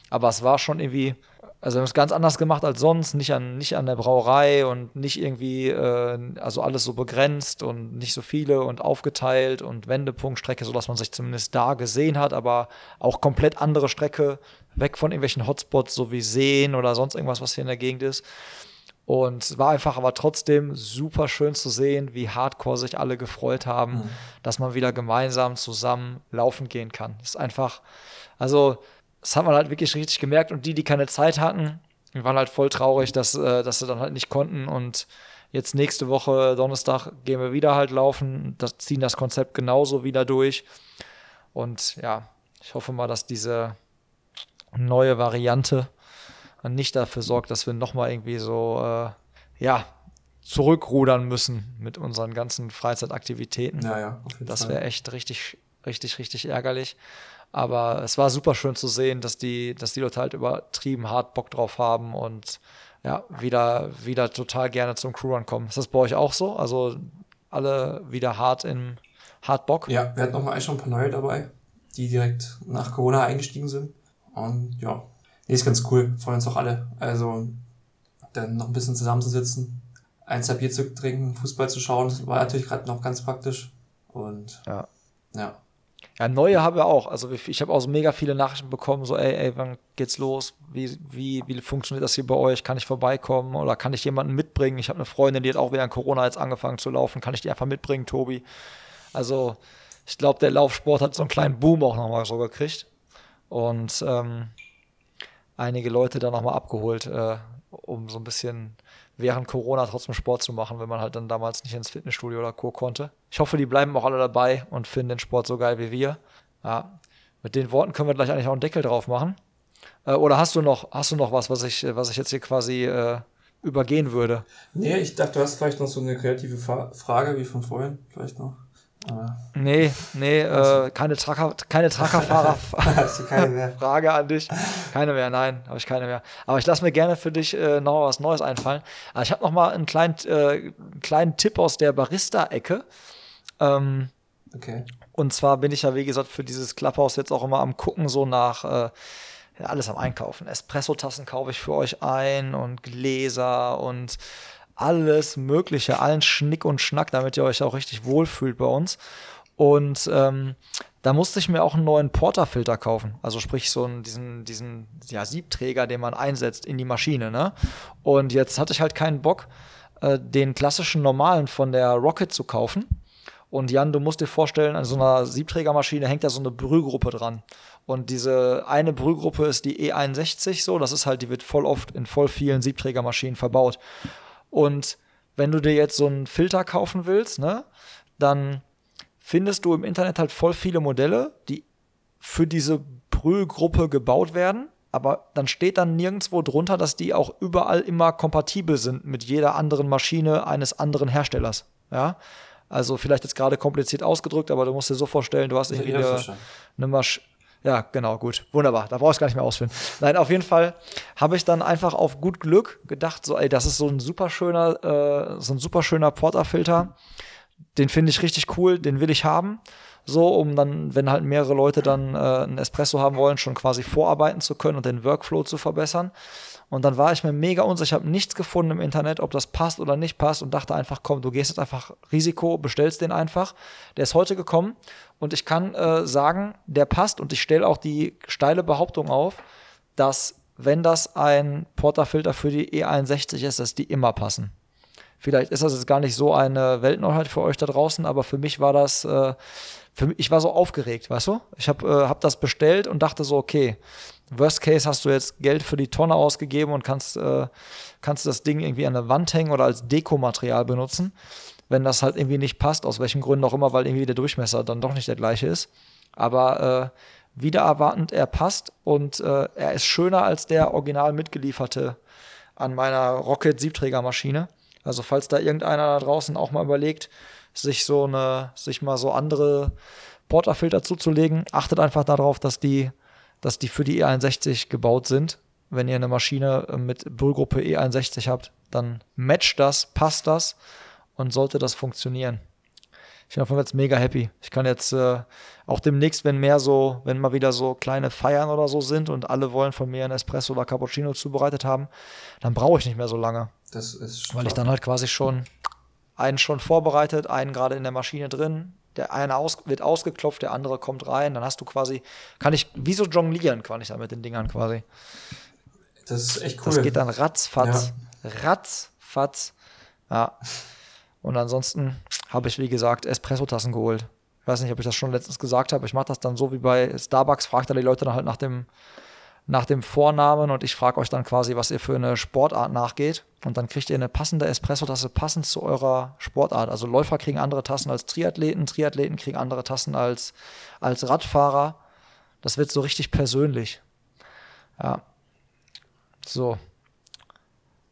Aber es war schon irgendwie, also wir haben es ganz anders gemacht als sonst, nicht an, nicht an der Brauerei und nicht irgendwie, äh, also alles so begrenzt und nicht so viele und aufgeteilt und Wendepunktstrecke, sodass man sich zumindest da gesehen hat, aber auch komplett andere Strecke, weg von irgendwelchen Hotspots, so wie Seen oder sonst irgendwas, was hier in der Gegend ist. Und es war einfach aber trotzdem super schön zu sehen, wie hardcore sich alle gefreut haben, dass man wieder gemeinsam zusammen laufen gehen kann. Das ist einfach, also, das hat man halt wirklich richtig gemerkt. Und die, die keine Zeit hatten, die waren halt voll traurig, dass, äh, dass sie dann halt nicht konnten. Und jetzt nächste Woche, Donnerstag, gehen wir wieder halt laufen, das, ziehen das Konzept genauso wieder durch. Und ja, ich hoffe mal, dass diese neue Variante nicht dafür sorgt, dass wir nochmal irgendwie so, äh, ja, zurückrudern müssen mit unseren ganzen Freizeitaktivitäten. Ja, ja, auf jeden Das wäre echt richtig, richtig, richtig ärgerlich. Aber es war super schön zu sehen, dass die, dass die Leute halt übertrieben hart Bock drauf haben und ja, wieder, wieder total gerne zum Crewrun kommen. Ist das bei euch auch so? Also alle wieder hart im hart Bock? Ja, wir hatten noch mal eigentlich schon ein paar neue dabei, die direkt nach Corona eingestiegen sind. Und ja, nee, ist ganz cool. Freuen uns auch alle. Also dann noch ein bisschen zusammenzusitzen, ein, zwei Bier zu trinken, Fußball zu schauen, das war natürlich gerade noch ganz praktisch. Und Ja. ja, Ja, neue haben wir auch. Also ich habe auch so mega viele Nachrichten bekommen, so, ey, ey, wann geht's los? Wie, wie, wie funktioniert das hier bei euch? Kann ich vorbeikommen? Oder kann ich jemanden mitbringen? Ich habe eine Freundin, die hat auch während Corona jetzt angefangen zu laufen. Kann ich die einfach mitbringen, Tobi? Also ich glaube, der Laufsport hat so einen kleinen Boom auch nochmal so gekriegt. Und ähm, einige Leute da nochmal abgeholt, äh, um so ein bisschen während Corona trotzdem Sport zu machen, wenn man halt dann damals nicht ins Fitnessstudio oder Co. konnte. Ich hoffe, die bleiben auch alle dabei und finden den Sport so geil wie wir. Ja, mit den Worten können wir gleich eigentlich auch einen Deckel drauf machen. Äh, oder hast du noch, hast du noch was, was ich, was ich jetzt hier quasi äh, übergehen würde? Nee, ich dachte, du hast vielleicht noch so eine kreative Fa Frage wie von vorhin, vielleicht noch. Nee, nee, äh, keine Tracker, keine Trackerfahrer. Hast *laughs* *laughs* du keine mehr? Frage an dich. Keine mehr, nein, habe ich keine mehr. Aber ich lasse mir gerne für dich äh, noch was Neues einfallen. Aber ich habe noch mal einen kleinen, äh, einen kleinen Tipp aus der Barista-Ecke. Ähm, Okay. und zwar bin ich ja, wie gesagt, für dieses Clubhouse jetzt auch immer am gucken, so nach äh, ja, alles am Einkaufen. Espresso-Tassen kaufe ich für euch ein und Gläser und alles Mögliche, allen Schnick und Schnack, damit ihr euch auch richtig wohlfühlt bei uns. Und ähm, da musste ich mir auch einen neuen Porterfilter kaufen. Also sprich so einen, diesen, diesen ja, Siebträger, den man einsetzt in die Maschine. Ne? Und jetzt hatte ich halt keinen Bock, äh, den klassischen normalen von der Rocket zu kaufen. Und Jan, du musst dir vorstellen, an so einer Siebträgermaschine hängt da so eine Brühgruppe dran. Und diese eine Brühgruppe ist die E61 so, das ist halt, die wird voll oft in voll vielen Siebträgermaschinen verbaut. Und wenn du dir jetzt so einen Filter kaufen willst, ne, dann findest du im Internet halt voll viele Modelle, die für diese Brühgruppe gebaut werden. Aber dann steht dann nirgendwo drunter, dass die auch überall immer kompatibel sind mit jeder anderen Maschine eines anderen Herstellers. Ja, also vielleicht jetzt gerade kompliziert ausgedrückt, aber du musst dir so vorstellen, du hast irgendwie eine, eine Masch ja, genau, gut. Wunderbar. Da brauchst du gar nicht mehr ausführen. Nein, auf jeden Fall habe ich dann einfach auf gut Glück gedacht, so, ey, das ist so ein super schöner, äh, so ein super schöner Porterfilter. Den finde ich richtig cool, den will ich haben. So, um dann, wenn halt mehrere Leute dann äh, einen Espresso haben wollen, schon quasi vorarbeiten zu können und den Workflow zu verbessern. Und dann war ich mir mega unsicher, ich habe nichts gefunden im Internet, ob das passt oder nicht passt und dachte einfach, komm, du gehst jetzt einfach Risiko, bestellst den einfach. Der ist heute gekommen und ich kann äh, sagen, der passt und ich stelle auch die steile Behauptung auf, dass wenn das ein Porterfilter für die E61 ist, dass die immer passen. Vielleicht ist das jetzt gar nicht so eine Weltneuheit für euch da draußen, aber für mich war das, äh, für mich, ich war so aufgeregt, weißt du? Ich habe äh, hab das bestellt und dachte so, okay, Worst Case hast du jetzt Geld für die Tonne ausgegeben und kannst, äh, kannst das Ding irgendwie an der Wand hängen oder als Dekomaterial benutzen, wenn das halt irgendwie nicht passt, aus welchen Gründen auch immer, weil irgendwie der Durchmesser dann doch nicht der gleiche ist. Aber äh, wieder erwartend, er passt und äh, er ist schöner als der original mitgelieferte an meiner Rocket Siebträgermaschine. Also falls da irgendeiner da draußen auch mal überlegt, sich so eine, sich mal so andere Porterfilter zuzulegen, achtet einfach darauf, dass die, dass die für die E61 gebaut sind. Wenn ihr eine Maschine äh, mit Brühgruppe E61 habt, dann matcht das, passt das und sollte das funktionieren. Ich bin auf jeden Fall jetzt mega happy. Ich kann jetzt äh, auch demnächst, wenn mehr so, wenn mal wieder so kleine Feiern oder so sind und alle wollen von mir einen Espresso oder Cappuccino zubereitet haben, dann brauche ich nicht mehr so lange. Das ist Weil ich dann halt quasi schon einen schon vorbereitet, einen gerade in der Maschine drin. Der eine aus, wird ausgeklopft, der andere kommt rein. Dann hast du quasi, kann ich, wie so jonglieren kann ich da mit den Dingern quasi. Das ist echt cool. Das geht dann ratzfatz. Ratzfatz. Ja. Und ansonsten habe ich, wie gesagt, Espresso-Tassen geholt. Ich weiß nicht, ob ich das schon letztens gesagt habe. Ich mache das dann so wie bei Starbucks, fragt da die Leute dann halt nach dem, nach dem Vornamen und ich frage euch dann quasi, was ihr für eine Sportart nachgeht. Und dann kriegt ihr eine passende Espresso-Tasse passend zu eurer Sportart. Also Läufer kriegen andere Tassen als Triathleten, Triathleten kriegen andere Tassen als, als Radfahrer. Das wird so richtig persönlich. Ja. So.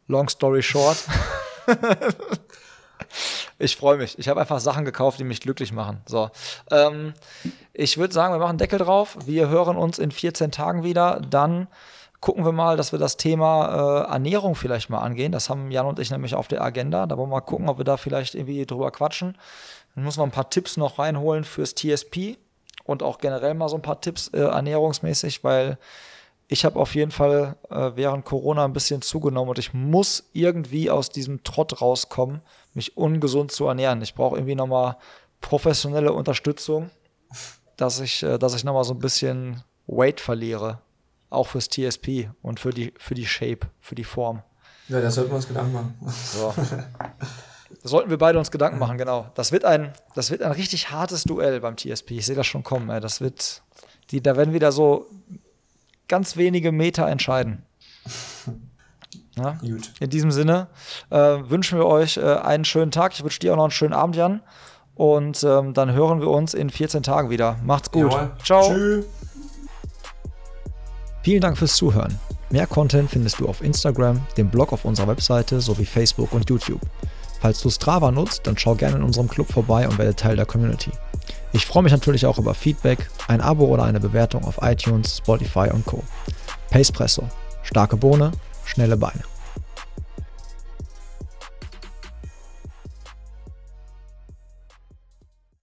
Long story short. *laughs* *laughs* ich freue mich. Ich habe einfach Sachen gekauft, die mich glücklich machen. So. Ähm, ich würde sagen, wir machen Deckel drauf. Wir hören uns in 14 Tagen wieder. Dann gucken wir mal, dass wir das Thema äh, Ernährung vielleicht mal angehen. Das haben Jan und ich nämlich auf der Agenda. Da wollen wir mal gucken, ob wir da vielleicht irgendwie drüber quatschen. Dann muss man ein paar Tipps noch reinholen fürs TSP und auch generell mal so ein paar Tipps äh, ernährungsmäßig, weil ich habe auf jeden Fall äh, während Corona ein bisschen zugenommen und ich muss irgendwie aus diesem Trott rauskommen, mich ungesund zu ernähren. Ich brauche irgendwie nochmal professionelle Unterstützung, dass ich, äh, dass ich nochmal so ein bisschen Weight verliere. Auch fürs TSP und für die, für die Shape, für die Form. Ja, da sollten wir uns Gedanken machen. So. Da sollten wir beide uns Gedanken machen, genau. Das wird ein, das wird ein richtig hartes Duell beim TSP. Ich sehe das schon kommen. Ey. Das wird, die, da werden wieder so ganz wenige Meter entscheiden. *laughs* Ja? Gut. In diesem Sinne äh, wünschen wir euch äh, einen schönen Tag. Ich wünsche dir auch noch einen schönen Abend, Jan. Und ähm, dann hören wir uns in 14 Tagen wieder. Macht's gut. Jawohl. Ciao. Tschüss. Vielen Dank fürs Zuhören. Mehr Content findest du auf Instagram, dem Blog auf unserer Webseite sowie Facebook und YouTube. Falls du Strava nutzt, dann schau gerne in unserem Club vorbei und werde Teil der Community. Ich freue mich natürlich auch über Feedback, ein Abo oder eine Bewertung auf iTunes, Spotify und Co. Pacepresso. Starke Bohne, schnelle Beine.